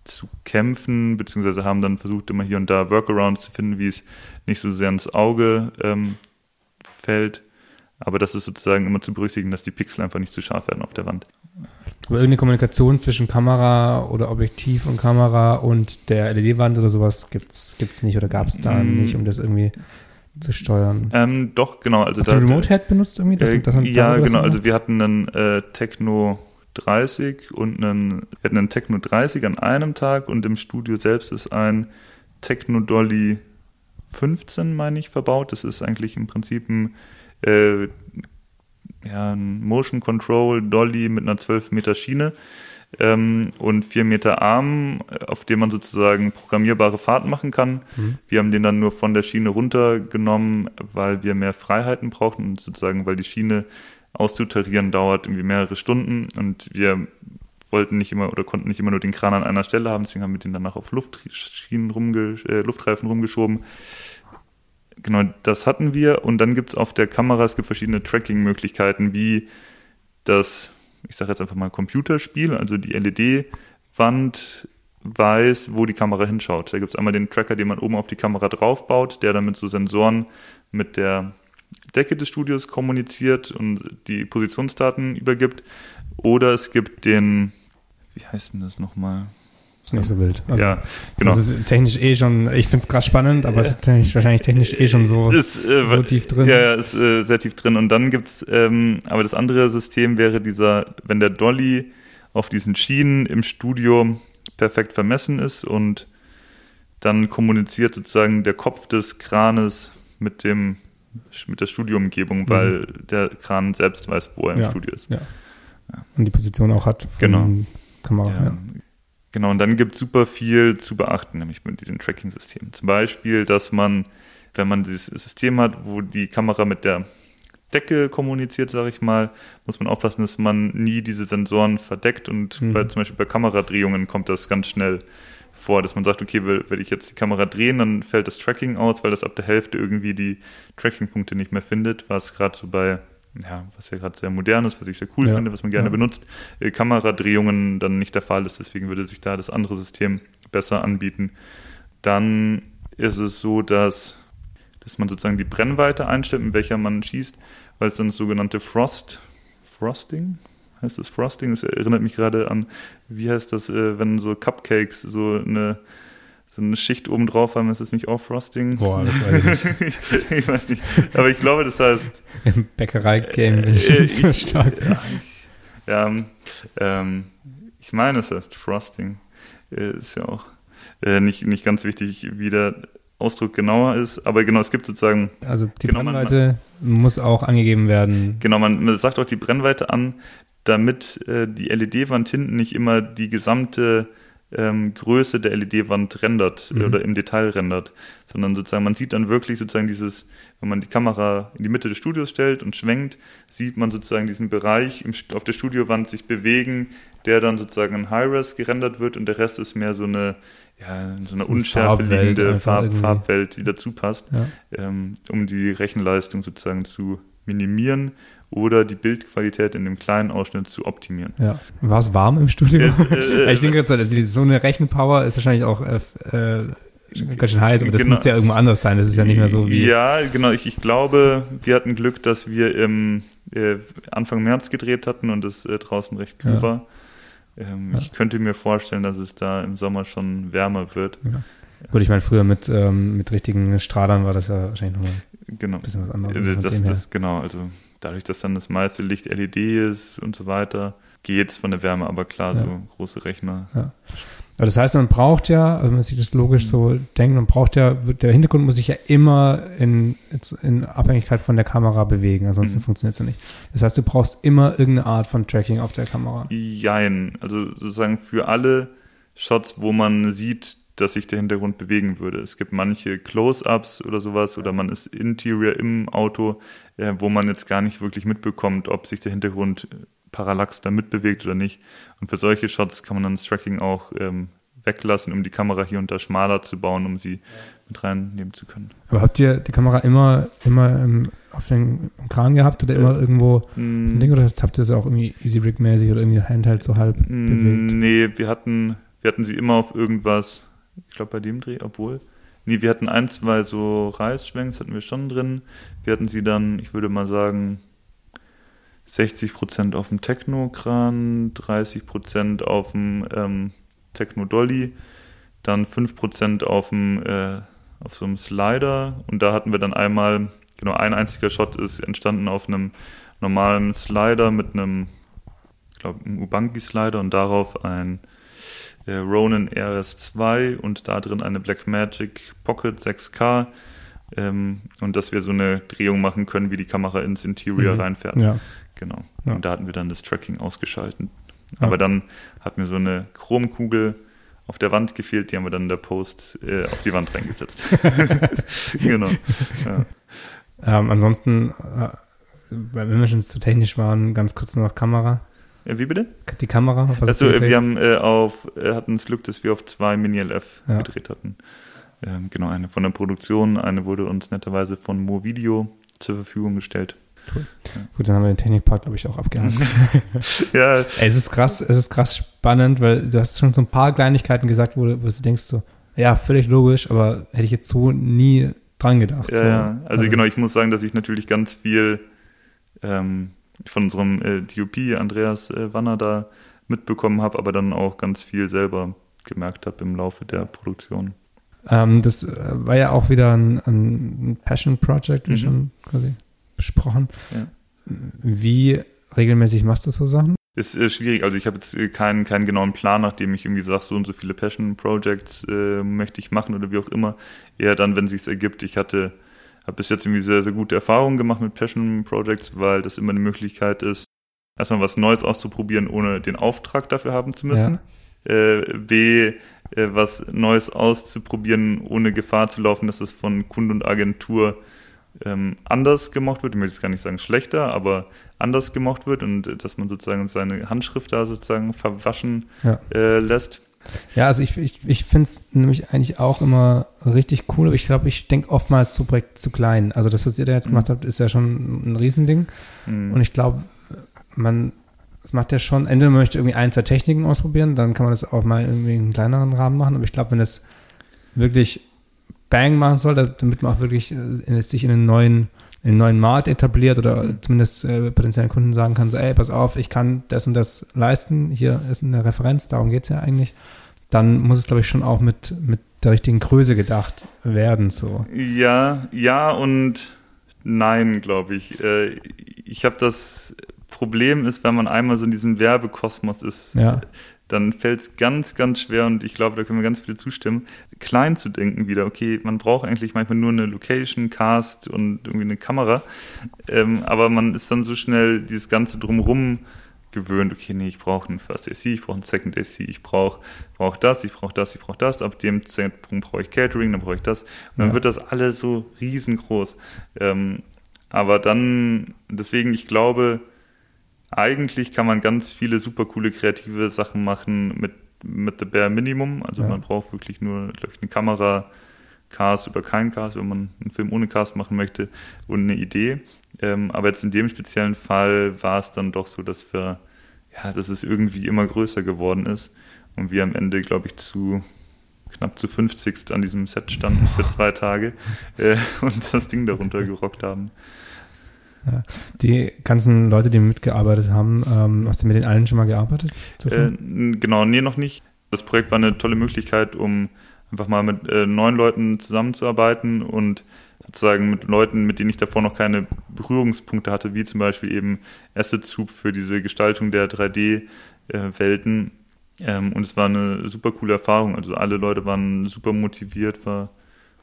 zu kämpfen, beziehungsweise haben dann versucht, immer hier und da Workarounds zu finden, wie es nicht so sehr ins Auge ähm, fällt. Aber das ist sozusagen immer zu berücksichtigen, dass die Pixel einfach nicht zu scharf werden auf der Wand. Aber irgendeine Kommunikation zwischen Kamera oder Objektiv und Kamera und der LED-Wand oder sowas gibt es nicht oder gab es da mm. nicht, um das irgendwie zu steuern? Ähm, doch, genau. Also Habt da, Remote Head benutzt irgendwie? Das, äh, das ja, genau. Also wir hatten einen äh, Techno 30 und einen, wir hatten einen Techno 30 an einem Tag und im Studio selbst ist ein Techno Dolly 15, meine ich, verbaut. Das ist eigentlich im Prinzip ein äh, ja, ein Motion Control Dolly mit einer 12 Meter Schiene ähm, und 4 Meter Arm, auf dem man sozusagen programmierbare Fahrten machen kann. Mhm. Wir haben den dann nur von der Schiene runtergenommen, weil wir mehr Freiheiten brauchen und sozusagen, weil die Schiene auszutarieren dauert irgendwie mehrere Stunden und wir wollten nicht immer oder konnten nicht immer nur den Kran an einer Stelle haben, deswegen haben wir den danach auf Luftschienen rumge äh, Luftreifen rumgeschoben genau, das hatten wir. Und dann gibt es auf der Kamera, es gibt verschiedene Tracking-Möglichkeiten, wie das, ich sage jetzt einfach mal Computerspiel, also die LED-Wand weiß, wo die Kamera hinschaut. Da gibt es einmal den Tracker, den man oben auf die Kamera draufbaut, der dann mit so Sensoren mit der Decke des Studios kommuniziert und die Positionsdaten übergibt. Oder es gibt den, wie heißt denn das nochmal? Ist nicht so wild. Also, ja, genau. Das ist technisch eh schon, ich finde es krass spannend, aber es ist technisch, wahrscheinlich technisch eh schon so, ist, äh, so tief drin. Ja, ja, ist äh, sehr tief drin. Und dann gibt's, ähm, aber das andere System wäre dieser, wenn der Dolly auf diesen Schienen im Studio perfekt vermessen ist und dann kommuniziert sozusagen der Kopf des Kranes mit dem mit der Studioumgebung, mhm. weil mhm. der Kran selbst weiß, wo er im ja, Studio ist. Ja. Und die Position auch hat von genau. Kamera. Ja. Genau, und dann gibt es super viel zu beachten, nämlich mit diesen Tracking-Systemen. Zum Beispiel, dass man, wenn man dieses System hat, wo die Kamera mit der Decke kommuniziert, sage ich mal, muss man aufpassen, dass man nie diese Sensoren verdeckt und mhm. bei, zum Beispiel bei Kameradrehungen kommt das ganz schnell vor, dass man sagt, okay, will, ich jetzt die Kamera drehen, dann fällt das Tracking aus, weil das ab der Hälfte irgendwie die Tracking-Punkte nicht mehr findet, was gerade so bei, ja, was ja gerade sehr modern ist, was ich sehr cool ja. finde, was man gerne ja. benutzt, äh, Kameradrehungen dann nicht der Fall ist. Deswegen würde sich da das andere System besser anbieten. Dann ist es so, dass, dass man sozusagen die Brennweite einstellt, in welcher man schießt, weil es dann das sogenannte Frost, Frosting, heißt das Frosting? Das erinnert mich gerade an, wie heißt das, äh, wenn so Cupcakes so eine, so eine Schicht oben drauf haben, ist das nicht auch Frosting? Boah, das weiß ich nicht. ich weiß nicht. Aber ich glaube, das heißt. Im Bäckerei-Game bin ich äh, nicht so stark. Ja, ich, ja ähm, ich meine, es heißt Frosting. Äh, ist ja auch äh, nicht, nicht ganz wichtig, wie der Ausdruck genauer ist, aber genau, es gibt sozusagen. Also die genau, Brennweite man, muss auch angegeben werden. Genau, man, man sagt auch die Brennweite an, damit äh, die LED-Wand hinten nicht immer die gesamte ähm, Größe der LED-Wand rendert mhm. oder im Detail rendert, sondern sozusagen man sieht dann wirklich sozusagen dieses, wenn man die Kamera in die Mitte des Studios stellt und schwenkt, sieht man sozusagen diesen Bereich im, auf der Studiowand sich bewegen, der dann sozusagen in High-Res gerendert wird und der Rest ist mehr so eine ja, so eine unschärfe liegende Farb, Farbwelt, die dazu passt, ja. ähm, um die Rechenleistung sozusagen zu minimieren oder die Bildqualität in dem kleinen Ausschnitt zu optimieren. Ja. War es warm im Studio? Jetzt, äh, ich denke jetzt, also so eine Rechenpower ist wahrscheinlich auch äh, äh, ganz schön heiß, aber das genau. muss ja irgendwo anders sein. Das ist ja nicht mehr so wie. Ja, genau. Ich, ich glaube, wir hatten Glück, dass wir im äh, Anfang März gedreht hatten und es äh, draußen recht kühl ja. war. Ähm, ja. Ich könnte mir vorstellen, dass es da im Sommer schon wärmer wird. Ja. Gut, ich meine, früher mit, ähm, mit richtigen Strahlern war das ja wahrscheinlich nochmal genau. ein bisschen was anderes. Äh, das, das, genau, also dadurch, dass dann das meiste Licht LED ist und so weiter, geht es von der Wärme, aber klar, ja. so große Rechner. Ja. Aber das heißt, man braucht ja, wenn man sich das logisch so denkt, man braucht ja, der Hintergrund muss sich ja immer in, in Abhängigkeit von der Kamera bewegen, ansonsten mhm. funktioniert es ja nicht. Das heißt, du brauchst immer irgendeine Art von Tracking auf der Kamera. Jein, also sozusagen für alle Shots, wo man sieht, dass sich der Hintergrund bewegen würde. Es gibt manche Close-ups oder sowas oder man ist interior im Auto, äh, wo man jetzt gar nicht wirklich mitbekommt, ob sich der Hintergrund Parallax da mitbewegt oder nicht. Und für solche Shots kann man dann das Tracking auch ähm, weglassen, um die Kamera hier und da schmaler zu bauen, um sie mit reinnehmen zu können. Aber habt ihr die Kamera immer, immer im, auf den Kran gehabt oder immer äh, irgendwo ein Ding oder habt ihr sie auch irgendwie Easy Rig mäßig oder irgendwie Handheld so halb bewegt? Nee, wir hatten, wir hatten sie immer auf irgendwas ich glaube bei dem Dreh, obwohl. Nee, wir hatten ein, zwei so Reisschwenks hatten wir schon drin. Wir hatten sie dann, ich würde mal sagen, 60% auf dem Techno-Kran, 30% auf dem ähm, Techno-Dolly, dann 5% auf dem äh, auf so einem Slider und da hatten wir dann einmal, genau, ein einziger Shot ist entstanden auf einem normalen Slider mit einem, ich glaube, einem Ubangi-Slider und darauf ein äh, Ronin RS2 und da drin eine Blackmagic Pocket 6K ähm, und dass wir so eine Drehung machen können, wie die Kamera ins Interior mhm. reinfährt. Ja. Genau. Ja. Und da hatten wir dann das Tracking ausgeschaltet. Ja. Aber dann hat mir so eine Chromkugel auf der Wand gefehlt, die haben wir dann in der Post äh, auf die Wand reingesetzt. genau. Ja. Ähm, ansonsten, äh, wenn wir schon zu technisch waren, ganz kurz noch Kamera. Äh, wie bitte? Die Kamera? Also wir haben äh, auf, äh, hatten das Glück, dass wir auf zwei Mini-LF ja. gedreht hatten. Ähm, genau, eine von der Produktion, eine wurde uns netterweise von Mo Video zur Verfügung gestellt. Cool. Ja. Gut, dann haben wir den Technikpart, glaube ich, auch abgehakt. ja. Es ist krass, es ist krass spannend, weil du hast schon so ein paar Kleinigkeiten gesagt, wo, wo du denkst so, ja, völlig logisch, aber hätte ich jetzt so nie dran gedacht. Ja, so. ja. Also, also, genau, ich muss sagen, dass ich natürlich ganz viel ähm, von unserem äh, DOP, Andreas äh, Wanner, da mitbekommen habe, aber dann auch ganz viel selber gemerkt habe im Laufe der Produktion. Ähm, das äh, war ja auch wieder ein, ein Passion Project, wie mhm. schon quasi besprochen. Ja. Wie regelmäßig machst du so Sachen? Ist äh, schwierig. Also ich habe jetzt äh, keinen, keinen genauen Plan, nachdem ich irgendwie sage, so und so viele Passion Projects äh, möchte ich machen oder wie auch immer. Eher dann, wenn es ergibt. Ich hatte, habe bis jetzt irgendwie sehr, sehr gute Erfahrungen gemacht mit Passion Projects, weil das immer eine Möglichkeit ist, erstmal was Neues auszuprobieren, ohne den Auftrag dafür haben zu müssen. Ja. Äh, B, äh, was Neues auszuprobieren, ohne Gefahr zu laufen, dass es von Kunde und Agentur ähm, anders gemacht wird. Ich möchte jetzt gar nicht sagen schlechter, aber anders gemacht wird und äh, dass man sozusagen seine Handschrift da sozusagen verwaschen ja. äh, lässt. Ja, also ich, ich, ich finde es nämlich eigentlich auch immer richtig cool, aber ich glaube, ich denke oftmals zu Projekt zu klein. Also das, was ihr da jetzt mhm. gemacht habt, ist ja schon ein Riesending. Mhm. Und ich glaube, man, es macht ja schon, entweder man möchte irgendwie ein, zwei Techniken ausprobieren, dann kann man das auch mal irgendwie in einem kleineren Rahmen machen. Aber ich glaube, wenn es wirklich Bang machen soll, damit man auch wirklich äh, sich in einen neuen, einen neuen Markt etabliert oder zumindest äh, potenziellen Kunden sagen kann, so, ey, pass auf, ich kann das und das leisten, hier ist eine Referenz, darum geht es ja eigentlich, dann muss es, glaube ich, schon auch mit, mit der richtigen Größe gedacht werden. So. Ja, ja und nein, glaube ich. Äh, ich habe das Problem ist, wenn man einmal so in diesem Werbekosmos ist, ja dann fällt es ganz, ganz schwer und ich glaube, da können wir ganz viele zustimmen, klein zu denken wieder. Okay, man braucht eigentlich manchmal nur eine Location, Cast und irgendwie eine Kamera, ähm, aber man ist dann so schnell dieses Ganze drumrum gewöhnt, okay, nee, ich brauche einen First AC, ich brauche einen Second AC, ich brauche brauch das, ich brauche das, ich brauche das, ab dem Zeitpunkt brauche ich Catering, dann brauche ich das und dann ja. wird das alles so riesengroß. Ähm, aber dann, deswegen, ich glaube, eigentlich kann man ganz viele super coole kreative Sachen machen mit, mit The Bare Minimum. Also ja. man braucht wirklich nur, glaube ich, eine Kamera, Cast oder kein Cast, wenn man einen Film ohne Cast machen möchte und eine Idee. Ähm, aber jetzt in dem speziellen Fall war es dann doch so, dass wir, ja, dass es irgendwie immer größer geworden ist und wir am Ende, glaube ich, zu knapp zu 50 an diesem Set standen für zwei Tage äh, und das Ding darunter gerockt haben. Ja. Die ganzen Leute, die mitgearbeitet haben, ähm, hast du mit den allen schon mal gearbeitet? Äh, genau, nee, noch nicht. Das Projekt war eine tolle Möglichkeit, um einfach mal mit äh, neuen Leuten zusammenzuarbeiten und sozusagen mit Leuten, mit denen ich davor noch keine Berührungspunkte hatte, wie zum Beispiel eben Asset Soup für diese Gestaltung der 3D-Welten. Äh, ähm, und es war eine super coole Erfahrung. Also alle Leute waren super motiviert, war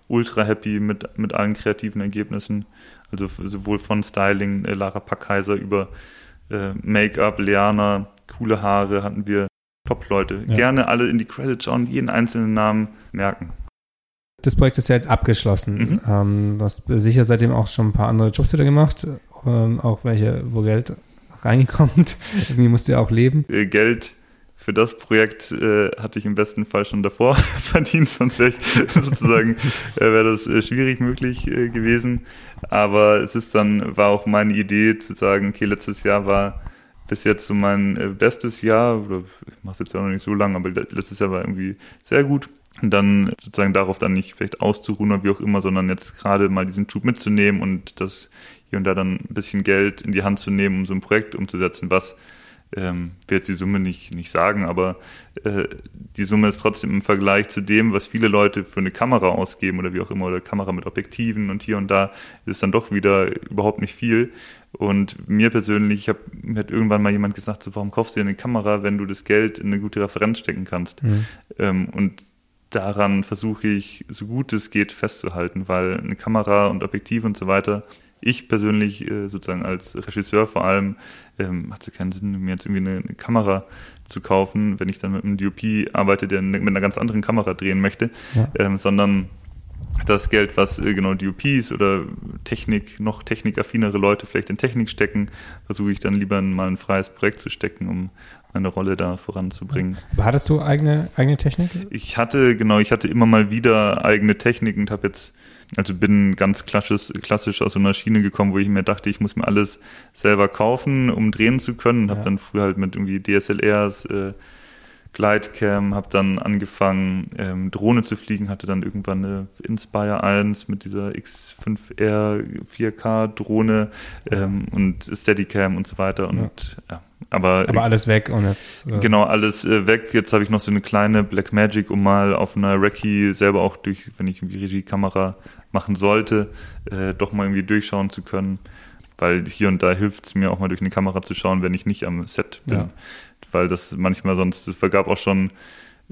ultra happy mit, mit allen kreativen Ergebnissen. Also sowohl von Styling, äh, Lara Packheiser über äh, Make-up, Leana, coole Haare hatten wir Top-Leute. Ja. Gerne alle in die Credits schauen, jeden einzelnen Namen merken. Das Projekt ist ja jetzt abgeschlossen. Mhm. Ähm, du hast sicher seitdem auch schon ein paar andere Jobs wieder gemacht, ähm, auch welche, wo Geld reinkommt. Irgendwie musst du ja auch leben. Äh, Geld für das Projekt äh, hatte ich im besten Fall schon davor verdient, sonst wäre sozusagen, äh, wäre das äh, schwierig möglich äh, gewesen. Aber es ist dann, war auch meine Idee zu sagen, okay, letztes Jahr war bis jetzt so mein äh, bestes Jahr, ich mache es jetzt ja noch nicht so lange, aber letztes Jahr war irgendwie sehr gut. Und dann sozusagen darauf dann nicht vielleicht auszuruhen oder wie auch immer, sondern jetzt gerade mal diesen Schub mitzunehmen und das hier und da dann ein bisschen Geld in die Hand zu nehmen, um so ein Projekt umzusetzen, was ähm, will jetzt die Summe nicht, nicht sagen, aber äh, die Summe ist trotzdem im Vergleich zu dem, was viele Leute für eine Kamera ausgeben oder wie auch immer, oder Kamera mit Objektiven und hier und da, ist dann doch wieder überhaupt nicht viel. Und mir persönlich, ich hab, mir hat irgendwann mal jemand gesagt, so, warum kaufst du dir eine Kamera, wenn du das Geld in eine gute Referenz stecken kannst? Mhm. Ähm, und daran versuche ich, so gut es geht, festzuhalten, weil eine Kamera und Objektiv und so weiter ich persönlich äh, sozusagen als Regisseur vor allem ähm, hat es keinen Sinn, mir jetzt irgendwie eine, eine, Kamera zu kaufen, wenn ich dann mit einem DOP arbeite, der mit einer ganz anderen Kamera drehen möchte, ja. ähm, sondern das Geld, was äh, genau DOPs oder Technik, noch technikaffinere Leute vielleicht in Technik stecken, versuche ich dann lieber in mal ein freies Projekt zu stecken, um meine Rolle da voranzubringen. Aber hattest du eigene, eigene Technik? Ich hatte, genau, ich hatte immer mal wieder eigene Technik und habe jetzt, also bin ganz klassisch, klassisch aus so einer Schiene gekommen, wo ich mir dachte, ich muss mir alles selber kaufen, um drehen zu können. Ja. Habe dann früher halt mit irgendwie DSLRs, äh, Glidecam, habe dann angefangen, ähm, Drohne zu fliegen, hatte dann irgendwann eine Inspire 1 mit dieser X5R 4K Drohne ähm, und Steadicam und so weiter und ja. ja aber, aber alles weg und jetzt. Äh genau, alles äh, weg. Jetzt habe ich noch so eine kleine Black Magic, um mal auf einer Recce selber auch durch, wenn ich irgendwie Regiekamera machen sollte, äh, doch mal irgendwie durchschauen zu können. Weil hier und da hilft es mir auch mal durch eine Kamera zu schauen, wenn ich nicht am Set bin. Ja. Weil das manchmal sonst, es vergab auch schon,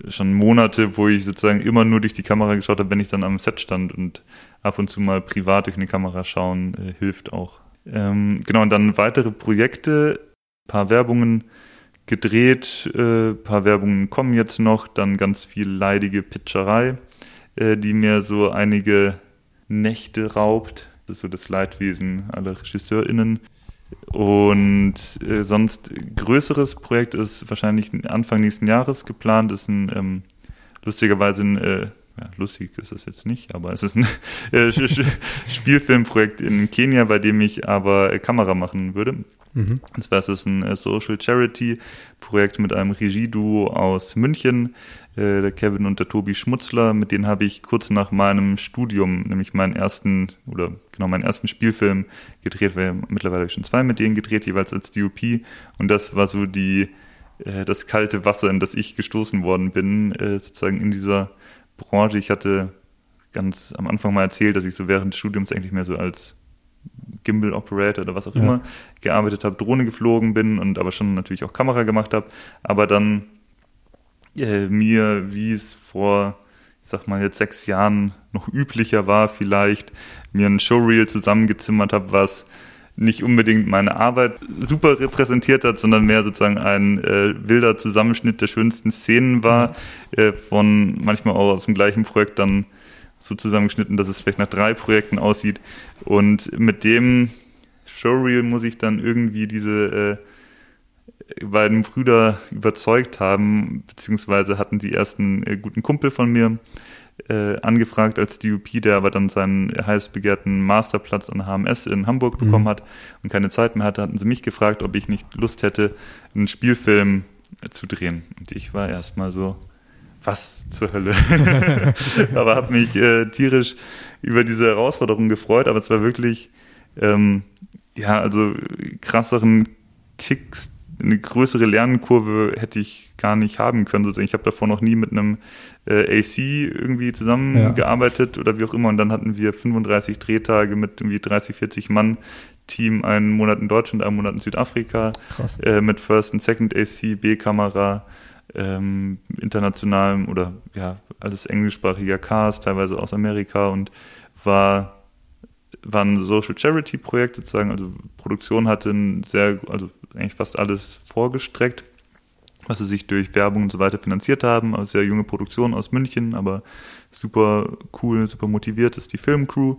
schon Monate, wo ich sozusagen immer nur durch die Kamera geschaut habe, wenn ich dann am Set stand und ab und zu mal privat durch eine Kamera schauen, äh, hilft auch. Ähm, genau, und dann weitere Projekte paar Werbungen gedreht, äh, paar Werbungen kommen jetzt noch, dann ganz viel leidige Pitcherei, äh, die mir so einige Nächte raubt. Das ist so das Leidwesen aller RegisseurInnen. Und äh, sonst größeres Projekt ist wahrscheinlich Anfang nächsten Jahres geplant, ist ein ähm, lustigerweise ein äh, ja, lustig ist es jetzt nicht, aber es ist ein äh, Spielfilmprojekt in Kenia, bei dem ich aber Kamera machen würde. Mhm. Und zwar ist es ein äh, Social Charity Projekt mit einem Regieduo aus München, äh, der Kevin und der Tobi Schmutzler. Mit denen habe ich kurz nach meinem Studium, nämlich meinen ersten oder genau meinen ersten Spielfilm gedreht, weil mittlerweile habe ich schon zwei mit denen gedreht, jeweils als DOP. Und das war so die äh, das kalte Wasser, in das ich gestoßen worden bin, äh, sozusagen in dieser Branche. Ich hatte ganz am Anfang mal erzählt, dass ich so während des Studiums eigentlich mehr so als Gimbal Operator oder was auch ja. immer gearbeitet habe, Drohne geflogen bin und aber schon natürlich auch Kamera gemacht habe, aber dann äh, mir, wie es vor, ich sag mal jetzt sechs Jahren noch üblicher war, vielleicht mir ein Showreel zusammengezimmert habe, was nicht unbedingt meine Arbeit super repräsentiert hat, sondern mehr sozusagen ein äh, wilder Zusammenschnitt der schönsten Szenen war, äh, von manchmal auch aus dem gleichen Projekt dann so zusammengeschnitten, dass es vielleicht nach drei Projekten aussieht. Und mit dem Showreel muss ich dann irgendwie diese äh, beiden Brüder überzeugt haben, beziehungsweise hatten die ersten äh, guten Kumpel von mir äh, angefragt als DUP, der aber dann seinen heiß begehrten Masterplatz an HMS in Hamburg bekommen mhm. hat und keine Zeit mehr hatte, hatten sie mich gefragt, ob ich nicht Lust hätte, einen Spielfilm zu drehen. Und ich war erstmal so, was zur Hölle? aber habe mich äh, tierisch über diese Herausforderung gefreut, aber es war wirklich, ähm, ja, also krasseren Kicks, eine größere Lernkurve hätte ich gar nicht haben können. Sozusagen. Ich habe davor noch nie mit einem äh, AC irgendwie zusammengearbeitet ja. oder wie auch immer. Und dann hatten wir 35 Drehtage mit irgendwie 30, 40 Mann. Team, einen Monat in Deutschland, einen Monat in Südafrika, äh, mit First und Second AC, B-Kamera, ähm, internationalem oder ja, alles englischsprachiger Cast, teilweise aus Amerika und war, war ein Social Charity Projekt sozusagen, also Produktion hatte ein sehr, also eigentlich fast alles vorgestreckt, was sie sich durch Werbung und so weiter finanziert haben, also sehr junge Produktion aus München, aber super cool, super motiviert ist die Filmcrew,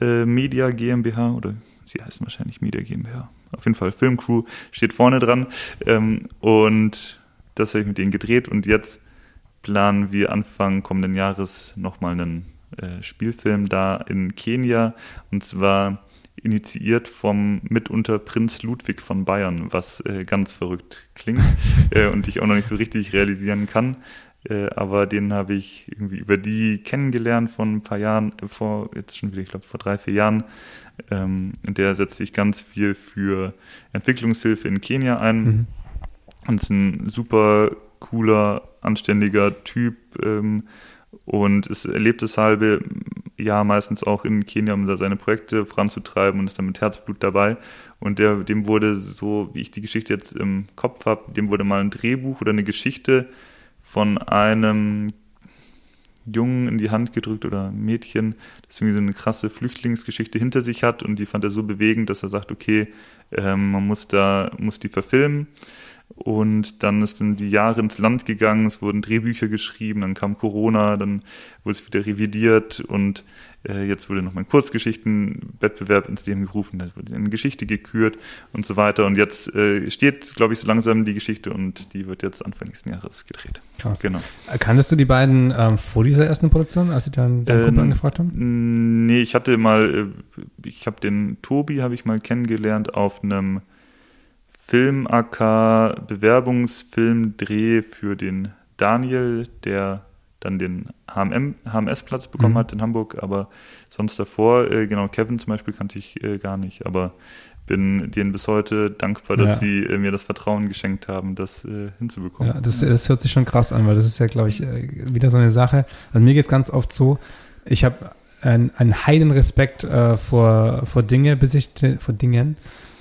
äh, Media GmbH oder sie heißen wahrscheinlich Media GmbH. Auf jeden Fall Filmcrew steht vorne dran ähm, und das habe ich mit denen gedreht und jetzt planen wir Anfang kommenden Jahres nochmal einen äh, Spielfilm da in Kenia und zwar initiiert vom mitunter Prinz Ludwig von Bayern, was äh, ganz verrückt klingt äh, und ich auch noch nicht so richtig realisieren kann. Äh, aber den habe ich irgendwie über die kennengelernt vor ein paar Jahren, äh, vor jetzt schon wieder, ich glaube, vor drei, vier Jahren. Ähm, der setzt sich ganz viel für Entwicklungshilfe in Kenia ein. Mhm und ist ein super cooler, anständiger Typ ähm, und ist, erlebt das halbe Jahr meistens auch in Kenia, um da seine Projekte voranzutreiben und ist dann mit Herzblut dabei. Und der, dem wurde, so wie ich die Geschichte jetzt im Kopf habe, dem wurde mal ein Drehbuch oder eine Geschichte von einem Jungen in die Hand gedrückt oder Mädchen, das irgendwie so eine krasse Flüchtlingsgeschichte hinter sich hat und die fand er so bewegend, dass er sagt, okay, ähm, man muss da, muss die verfilmen Und dann ist dann die Jahre ins Land gegangen, es wurden Drehbücher geschrieben, dann kam Corona, dann wurde es wieder revidiert und äh, jetzt wurde nochmal ein Kurzgeschichtenwettbewerb ins Leben gerufen, da wurde eine Geschichte gekürt und so weiter. Und jetzt äh, steht, glaube ich, so langsam die Geschichte und die wird jetzt Anfang nächsten Jahres gedreht. Krass. Genau. Kanntest du die beiden ähm, vor dieser ersten Produktion, als sie dann deinen Kumpel ähm, angefragt haben? Nee, ich hatte mal, äh, ich habe den Tobi, habe ich mal kennengelernt auf einem Film-AK Bewerbungsfilmdreh für den Daniel, der dann den HM, HMS-Platz bekommen mhm. hat in Hamburg, aber sonst davor, äh, genau, Kevin zum Beispiel kannte ich äh, gar nicht, aber bin denen bis heute dankbar, dass ja. sie äh, mir das Vertrauen geschenkt haben, das äh, hinzubekommen. Ja, das, das, hört sich schon krass an, weil das ist ja, glaube ich, äh, wieder so eine Sache. Also mir geht es ganz oft so, ich habe einen, einen heiden Respekt äh, vor, vor Dinge, bis ich, vor Dingen,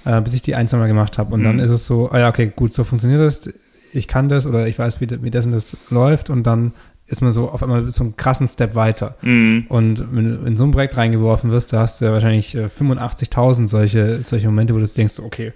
äh, bis ich die ein, zwei Mal gemacht habe. Und mhm. dann ist es so, ah ja, okay, gut, so funktioniert das. Ich kann das oder ich weiß, wie, wie das und das läuft. Und dann ist man so auf einmal so einen krassen Step weiter. Mhm. Und wenn du in so ein Projekt reingeworfen wirst, da hast du ja wahrscheinlich 85.000 äh, solche, solche Momente, wo du denkst, okay,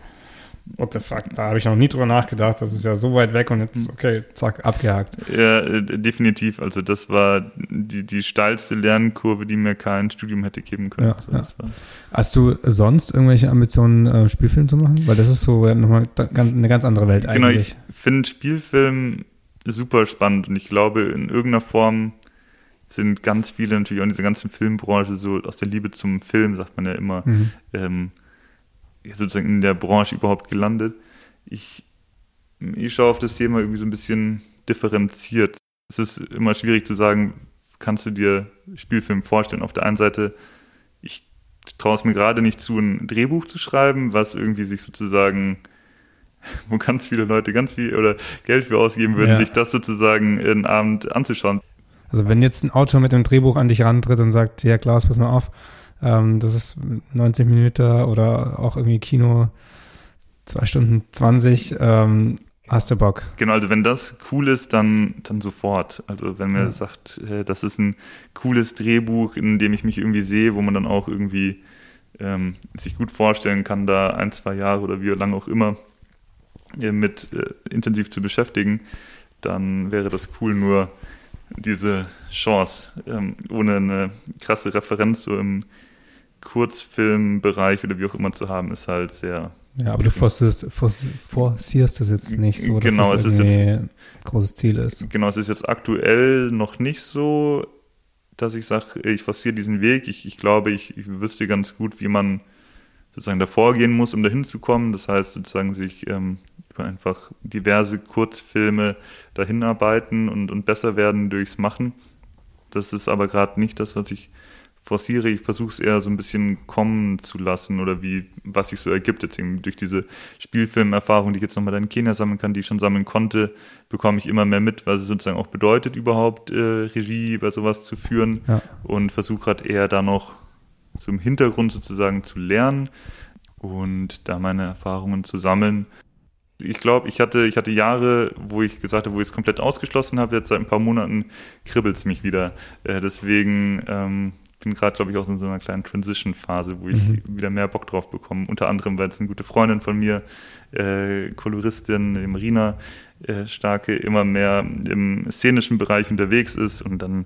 what the fuck, da habe ich noch nie drüber nachgedacht, das ist ja so weit weg und jetzt, hm. okay, zack, abgehakt. Ja, äh, definitiv. Also das war die, die steilste Lernkurve, die mir kein Studium hätte geben können. Ja, so, ja. Hast du sonst irgendwelche Ambitionen, äh, Spielfilm zu machen? Weil das ist so nochmal eine ganz andere Welt genau, eigentlich. Genau, ich finde Spielfilm super spannend und ich glaube, in irgendeiner Form sind ganz viele natürlich auch in dieser ganzen Filmbranche so aus der Liebe zum Film, sagt man ja immer, mhm. ähm, sozusagen in der Branche überhaupt gelandet. Ich, ich schaue auf das Thema irgendwie so ein bisschen differenziert. Es ist immer schwierig zu sagen, kannst du dir Spielfilm vorstellen? Auf der einen Seite, ich traue es mir gerade nicht zu, ein Drehbuch zu schreiben, was irgendwie sich sozusagen, wo ganz viele Leute ganz viel oder Geld für ausgeben würden, ja. sich das sozusagen in Abend anzuschauen. Also wenn jetzt ein Autor mit einem Drehbuch an dich rantritt und sagt, ja Klaus, pass mal auf, ähm, das ist 90 Minuten oder auch irgendwie Kino, zwei Stunden 20. Ähm, hast du Bock? Genau, also wenn das cool ist, dann, dann sofort. Also wenn man ja. sagt, äh, das ist ein cooles Drehbuch, in dem ich mich irgendwie sehe, wo man dann auch irgendwie ähm, sich gut vorstellen kann, da ein, zwei Jahre oder wie lange auch immer äh, mit äh, intensiv zu beschäftigen, dann wäre das cool. Nur diese Chance, ähm, ohne eine krasse Referenz so im Kurzfilmbereich oder wie auch immer zu haben, ist halt sehr. Ja, aber du forcierst, forcierst das jetzt nicht so, dass genau, das es ist jetzt, ein großes Ziel ist. Genau, es ist jetzt aktuell noch nicht so, dass ich sage, ich forciere diesen Weg. Ich, ich glaube, ich, ich wüsste ganz gut, wie man sozusagen davor gehen muss, um dahin zu kommen. Das heißt, sozusagen sich ähm, über einfach diverse Kurzfilme dahin arbeiten und, und besser werden durchs Machen. Das ist aber gerade nicht das, was ich forciere, ich versuche es eher so ein bisschen kommen zu lassen oder wie, was sich so ergibt. Jetzt eben durch diese Spielfilmerfahrung, die ich jetzt nochmal in Kenia sammeln kann, die ich schon sammeln konnte, bekomme ich immer mehr mit, was es sozusagen auch bedeutet, überhaupt äh, Regie bei sowas zu führen ja. und versuche gerade eher da noch so im Hintergrund sozusagen zu lernen und da meine Erfahrungen zu sammeln. Ich glaube, ich hatte, ich hatte Jahre, wo ich gesagt habe, wo ich es komplett ausgeschlossen habe. Jetzt seit ein paar Monaten kribbelt es mich wieder. Äh, deswegen ähm, bin gerade, glaube ich, auch in so einer kleinen Transition-Phase, wo ich mhm. wieder mehr Bock drauf bekomme. Unter anderem, weil es eine gute Freundin von mir, äh, Koloristin Marina äh, Starke, immer mehr im szenischen Bereich unterwegs ist und dann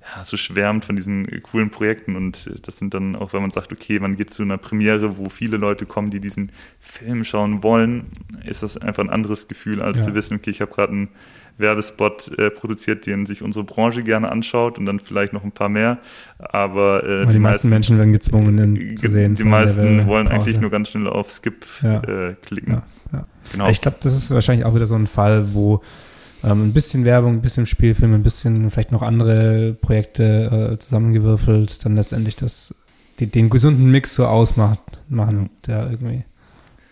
ja, so schwärmt von diesen coolen Projekten. Und das sind dann auch, wenn man sagt, okay, man geht zu einer Premiere, wo viele Leute kommen, die diesen Film schauen wollen, ist das einfach ein anderes Gefühl, als ja. zu wissen, okay, ich habe gerade einen Werbespot äh, produziert, den sich unsere Branche gerne anschaut und dann vielleicht noch ein paar mehr. Aber, äh, Aber die, meisten Menschen werden gezwungen, ihn zu sehen. Die meisten wollen eigentlich nur ganz schnell auf Skip ja. äh, klicken. Ja, ja. Genau. Ich glaube, das ist wahrscheinlich auch wieder so ein Fall, wo ähm, ein bisschen Werbung, ein bisschen Spielfilm, ein bisschen vielleicht noch andere Projekte äh, zusammengewürfelt, dann letztendlich das, die, den gesunden Mix so ausmacht, machen, der irgendwie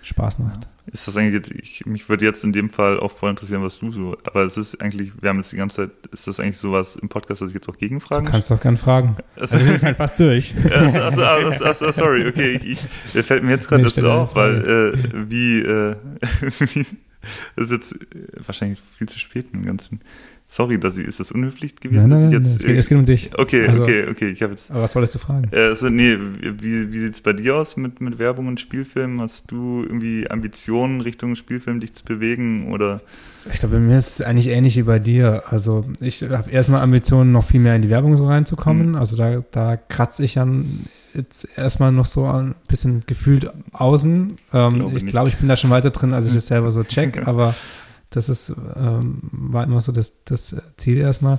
Spaß macht. Ist das eigentlich jetzt, ich, mich würde jetzt in dem Fall auch voll interessieren, was du so, aber es ist eigentlich, wir haben jetzt die ganze Zeit, ist das eigentlich sowas im Podcast, dass ich jetzt auch gegenfragen Du kannst doch gern fragen. Also, also ist halt fast durch. also, also, also, sorry, okay, ich, ich, fällt mir jetzt gerade nee, das so auf, weil, äh, wie, äh, wie, das ist jetzt wahrscheinlich viel zu spät mit dem ganzen Sorry, dass ich, ist das unhöflich gewesen? Nein, dass nein, nein, es, geht, es geht um dich. Okay, Also- okay, okay. Ich jetzt. Aber was wolltest du fragen? Äh, so, nee, wie, wie sieht es bei dir aus mit, mit Werbung und Spielfilmen? Hast du irgendwie Ambitionen Richtung Spielfilm dich zu bewegen oder? Ich glaube, bei mir ist es eigentlich ähnlich wie bei dir. Also ich habe erstmal Ambitionen, noch viel mehr in die Werbung so reinzukommen. Mhm. Also da, da kratze ich dann jetzt erstmal noch so ein bisschen gefühlt außen. Ähm, Glaube ich glaube, ich bin da schon weiter drin, als ich das selber so check, aber das ist, ähm, war immer so das, das Ziel erstmal.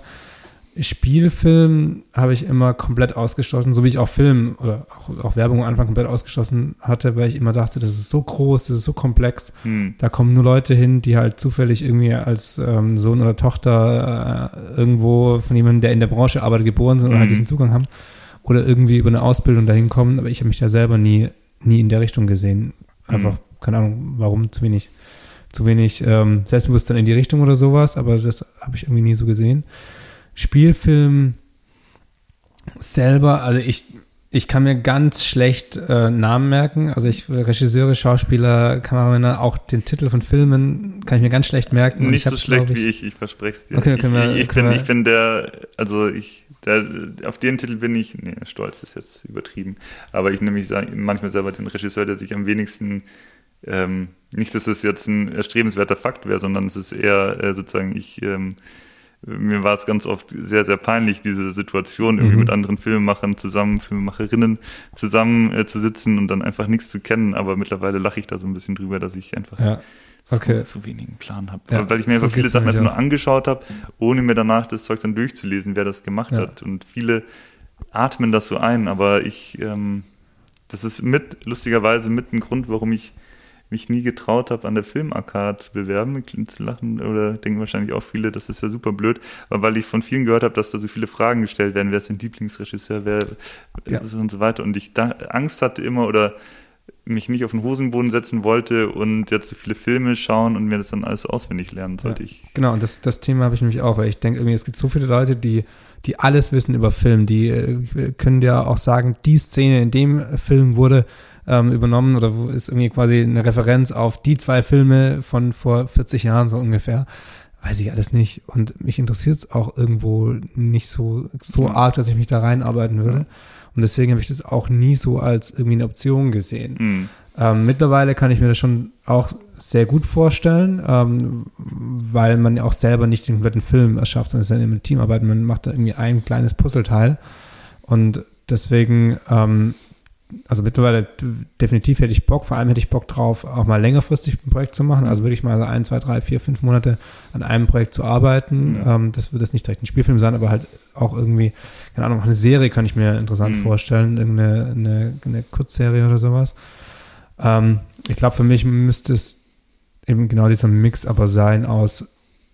Spielfilm habe ich immer komplett ausgeschlossen, so wie ich auch Film oder auch, auch Werbung am Anfang komplett ausgeschlossen hatte, weil ich immer dachte, das ist so groß, das ist so komplex. Hm, Da kommen nur Leute hin, die halt zufällig irgendwie als ähm, Sohn oder Tochter äh, irgendwo von jemandem, der in der Branche arbeitet, geboren sind und halt Mhm. diesen Zugang haben. Oder irgendwie über eine Ausbildung dahin kommen. Aber ich habe mich da selber nie, nie in der Richtung gesehen. Einfach, Mhm. keine Ahnung, warum zu wenig, zu wenig ähm, Selbstbewusstsein in die Richtung oder sowas. Aber das habe ich irgendwie nie so gesehen. Spielfilm selber, also ich, ich kann mir ganz schlecht äh, Namen merken. Also ich Regisseure, Schauspieler, Kameramänner, auch den Titel von Filmen kann ich mir ganz schlecht merken. Nicht ich so hab, schlecht glaub wie ich, ich verspreche es dir. Okay, ich, wir- ich, ich, bin, wir- ich bin der, also ich, der, auf den Titel bin ich, nee, stolz ist jetzt übertrieben, aber ich nehme mich manchmal selber den Regisseur, der sich am wenigsten, ähm, nicht, dass es jetzt ein erstrebenswerter Fakt wäre, sondern es ist eher äh, sozusagen, ich, ähm, mir war es ganz oft sehr, sehr peinlich, diese Situation irgendwie Mhm. mit anderen Filmemachern zusammen, Filmemacherinnen zusammen äh, zu sitzen und dann einfach nichts zu kennen, aber mittlerweile lache ich da so ein bisschen drüber, dass ich einfach Ja, okay. so, so wenigen Plan habe. Ja, weil ich mir so einfach viele Sachen einfach nur angeschaut habe, ohne mir danach das Zeug dann durchzulesen, wer das gemacht Ja. hat. Und viele atmen das so ein, aber ich, ähm, das ist mit, lustigerweise mit ein Grund, warum ich mich nie getraut habe, an der Filmarcade bewerben zu lachen oder denken wahrscheinlich auch viele, das ist ja super blöd, aber weil ich von vielen gehört habe, dass da so viele Fragen gestellt werden, wer ist dein Lieblingsregisseur, wer Ja. ist und so weiter und ich da Angst hatte immer oder mich nicht auf den Hosenboden setzen wollte und jetzt so viele Filme schauen und mir das dann alles auswendig lernen sollte ich. Genau, und das, das Thema habe ich nämlich auch, weil ich denke irgendwie, es gibt so viele Leute, die, die alles wissen über Film, die äh, können dir auch sagen, die Szene in dem Film wurde ähm, übernommen oder wo ist irgendwie quasi eine Referenz auf die zwei Filme von vor 40 Jahren so ungefähr. Weiß ich alles nicht. Und mich interessiert es auch irgendwo nicht so, so arg, dass ich mich da reinarbeiten würde. Und deswegen habe ich das auch nie so als irgendwie eine Option gesehen. Hm. Ähm, mittlerweile kann ich mir das schon auch sehr gut vorstellen, ähm, weil man ja auch selber nicht den kompletten Film erschafft, sondern es ist ja immer Teamarbeit. Man macht da irgendwie ein kleines Puzzleteil. Und deswegen, ähm, also mittlerweile definitiv hätte ich Bock, vor allem hätte ich Bock drauf, auch mal längerfristig ein Projekt zu machen. Also wirklich mal so ein, zwei, drei, vier, fünf Monate an einem Projekt zu arbeiten. Mhm. Ähm, das wird jetzt nicht direkt ein Spielfilm sein, aber halt auch irgendwie, keine Ahnung, eine Serie kann ich mir interessant Mhm. vorstellen, irgendeine eine, eine Kurzserie oder sowas. Ähm, ich glaube, für mich müsste es eben genau dieser Mix aber sein aus,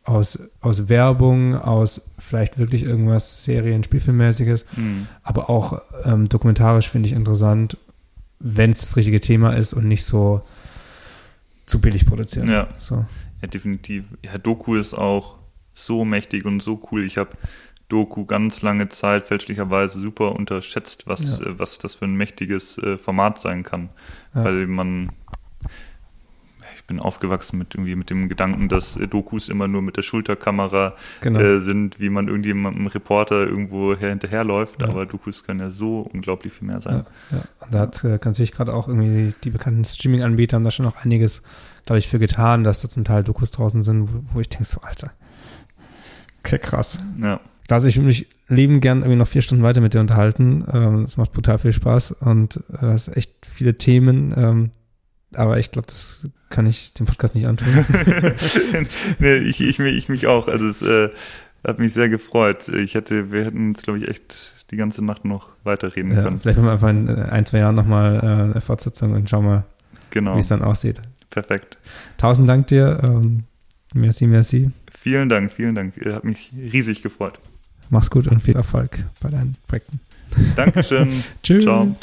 aus, aus Werbung, aus vielleicht wirklich irgendwas Serien-, Spielfilmmäßiges, Hm. aber auch ähm, dokumentarisch finde ich interessant, wenn es das richtige Thema ist und nicht so zu billig produziert. Ja. So. Ja, definitiv. Ja, Doku ist auch so mächtig und so cool. Ich habe Doku ganz lange Zeit fälschlicherweise super unterschätzt, was, Ja. äh, was das für ein mächtiges äh, Format sein kann. Ja. Weil man, ich bin aufgewachsen mit irgendwie mit dem Gedanken, dass äh, Dokus immer nur mit der Schulterkamera Genau. äh, sind, wie man irgendjemandem Reporter irgendwo her hinterherläuft. Ja. Aber Dokus können ja so unglaublich viel mehr sein. Ja, ja. Und da hat äh, natürlich gerade auch irgendwie die bekannten Streaming-Anbieter haben da schon noch einiges, glaube ich, für getan, dass da zum Teil Dokus draußen sind, wo, wo ich denke so, Alter, okay, krass. Ja. Also ich würde mich lieben gern irgendwie noch vier Stunden weiter mit dir unterhalten. Ähm, Es macht brutal viel Spaß und äh, es ist echt viele Themen. Ähm, aber ich glaube, das kann ich dem Podcast nicht antun. nee, ich, ich, mich- ich mich auch. Also es äh, hat mich sehr gefreut. Ich hätte, wir hätten jetzt, glaube ich, echt die ganze Nacht noch weiterreden ja, können. vielleicht machen wir einfach in äh, ein, zwei Jahren nochmal äh, eine Fortsetzung und schauen mal, Genau. wie es dann aussieht. Perfekt. Tausend Dank dir. Ähm, merci, merci. Vielen Dank, vielen Dank. Ihr habt mich riesig gefreut. Mach's gut und viel Erfolg bei deinen Projekten. Dankeschön. Tschüss. Ciao.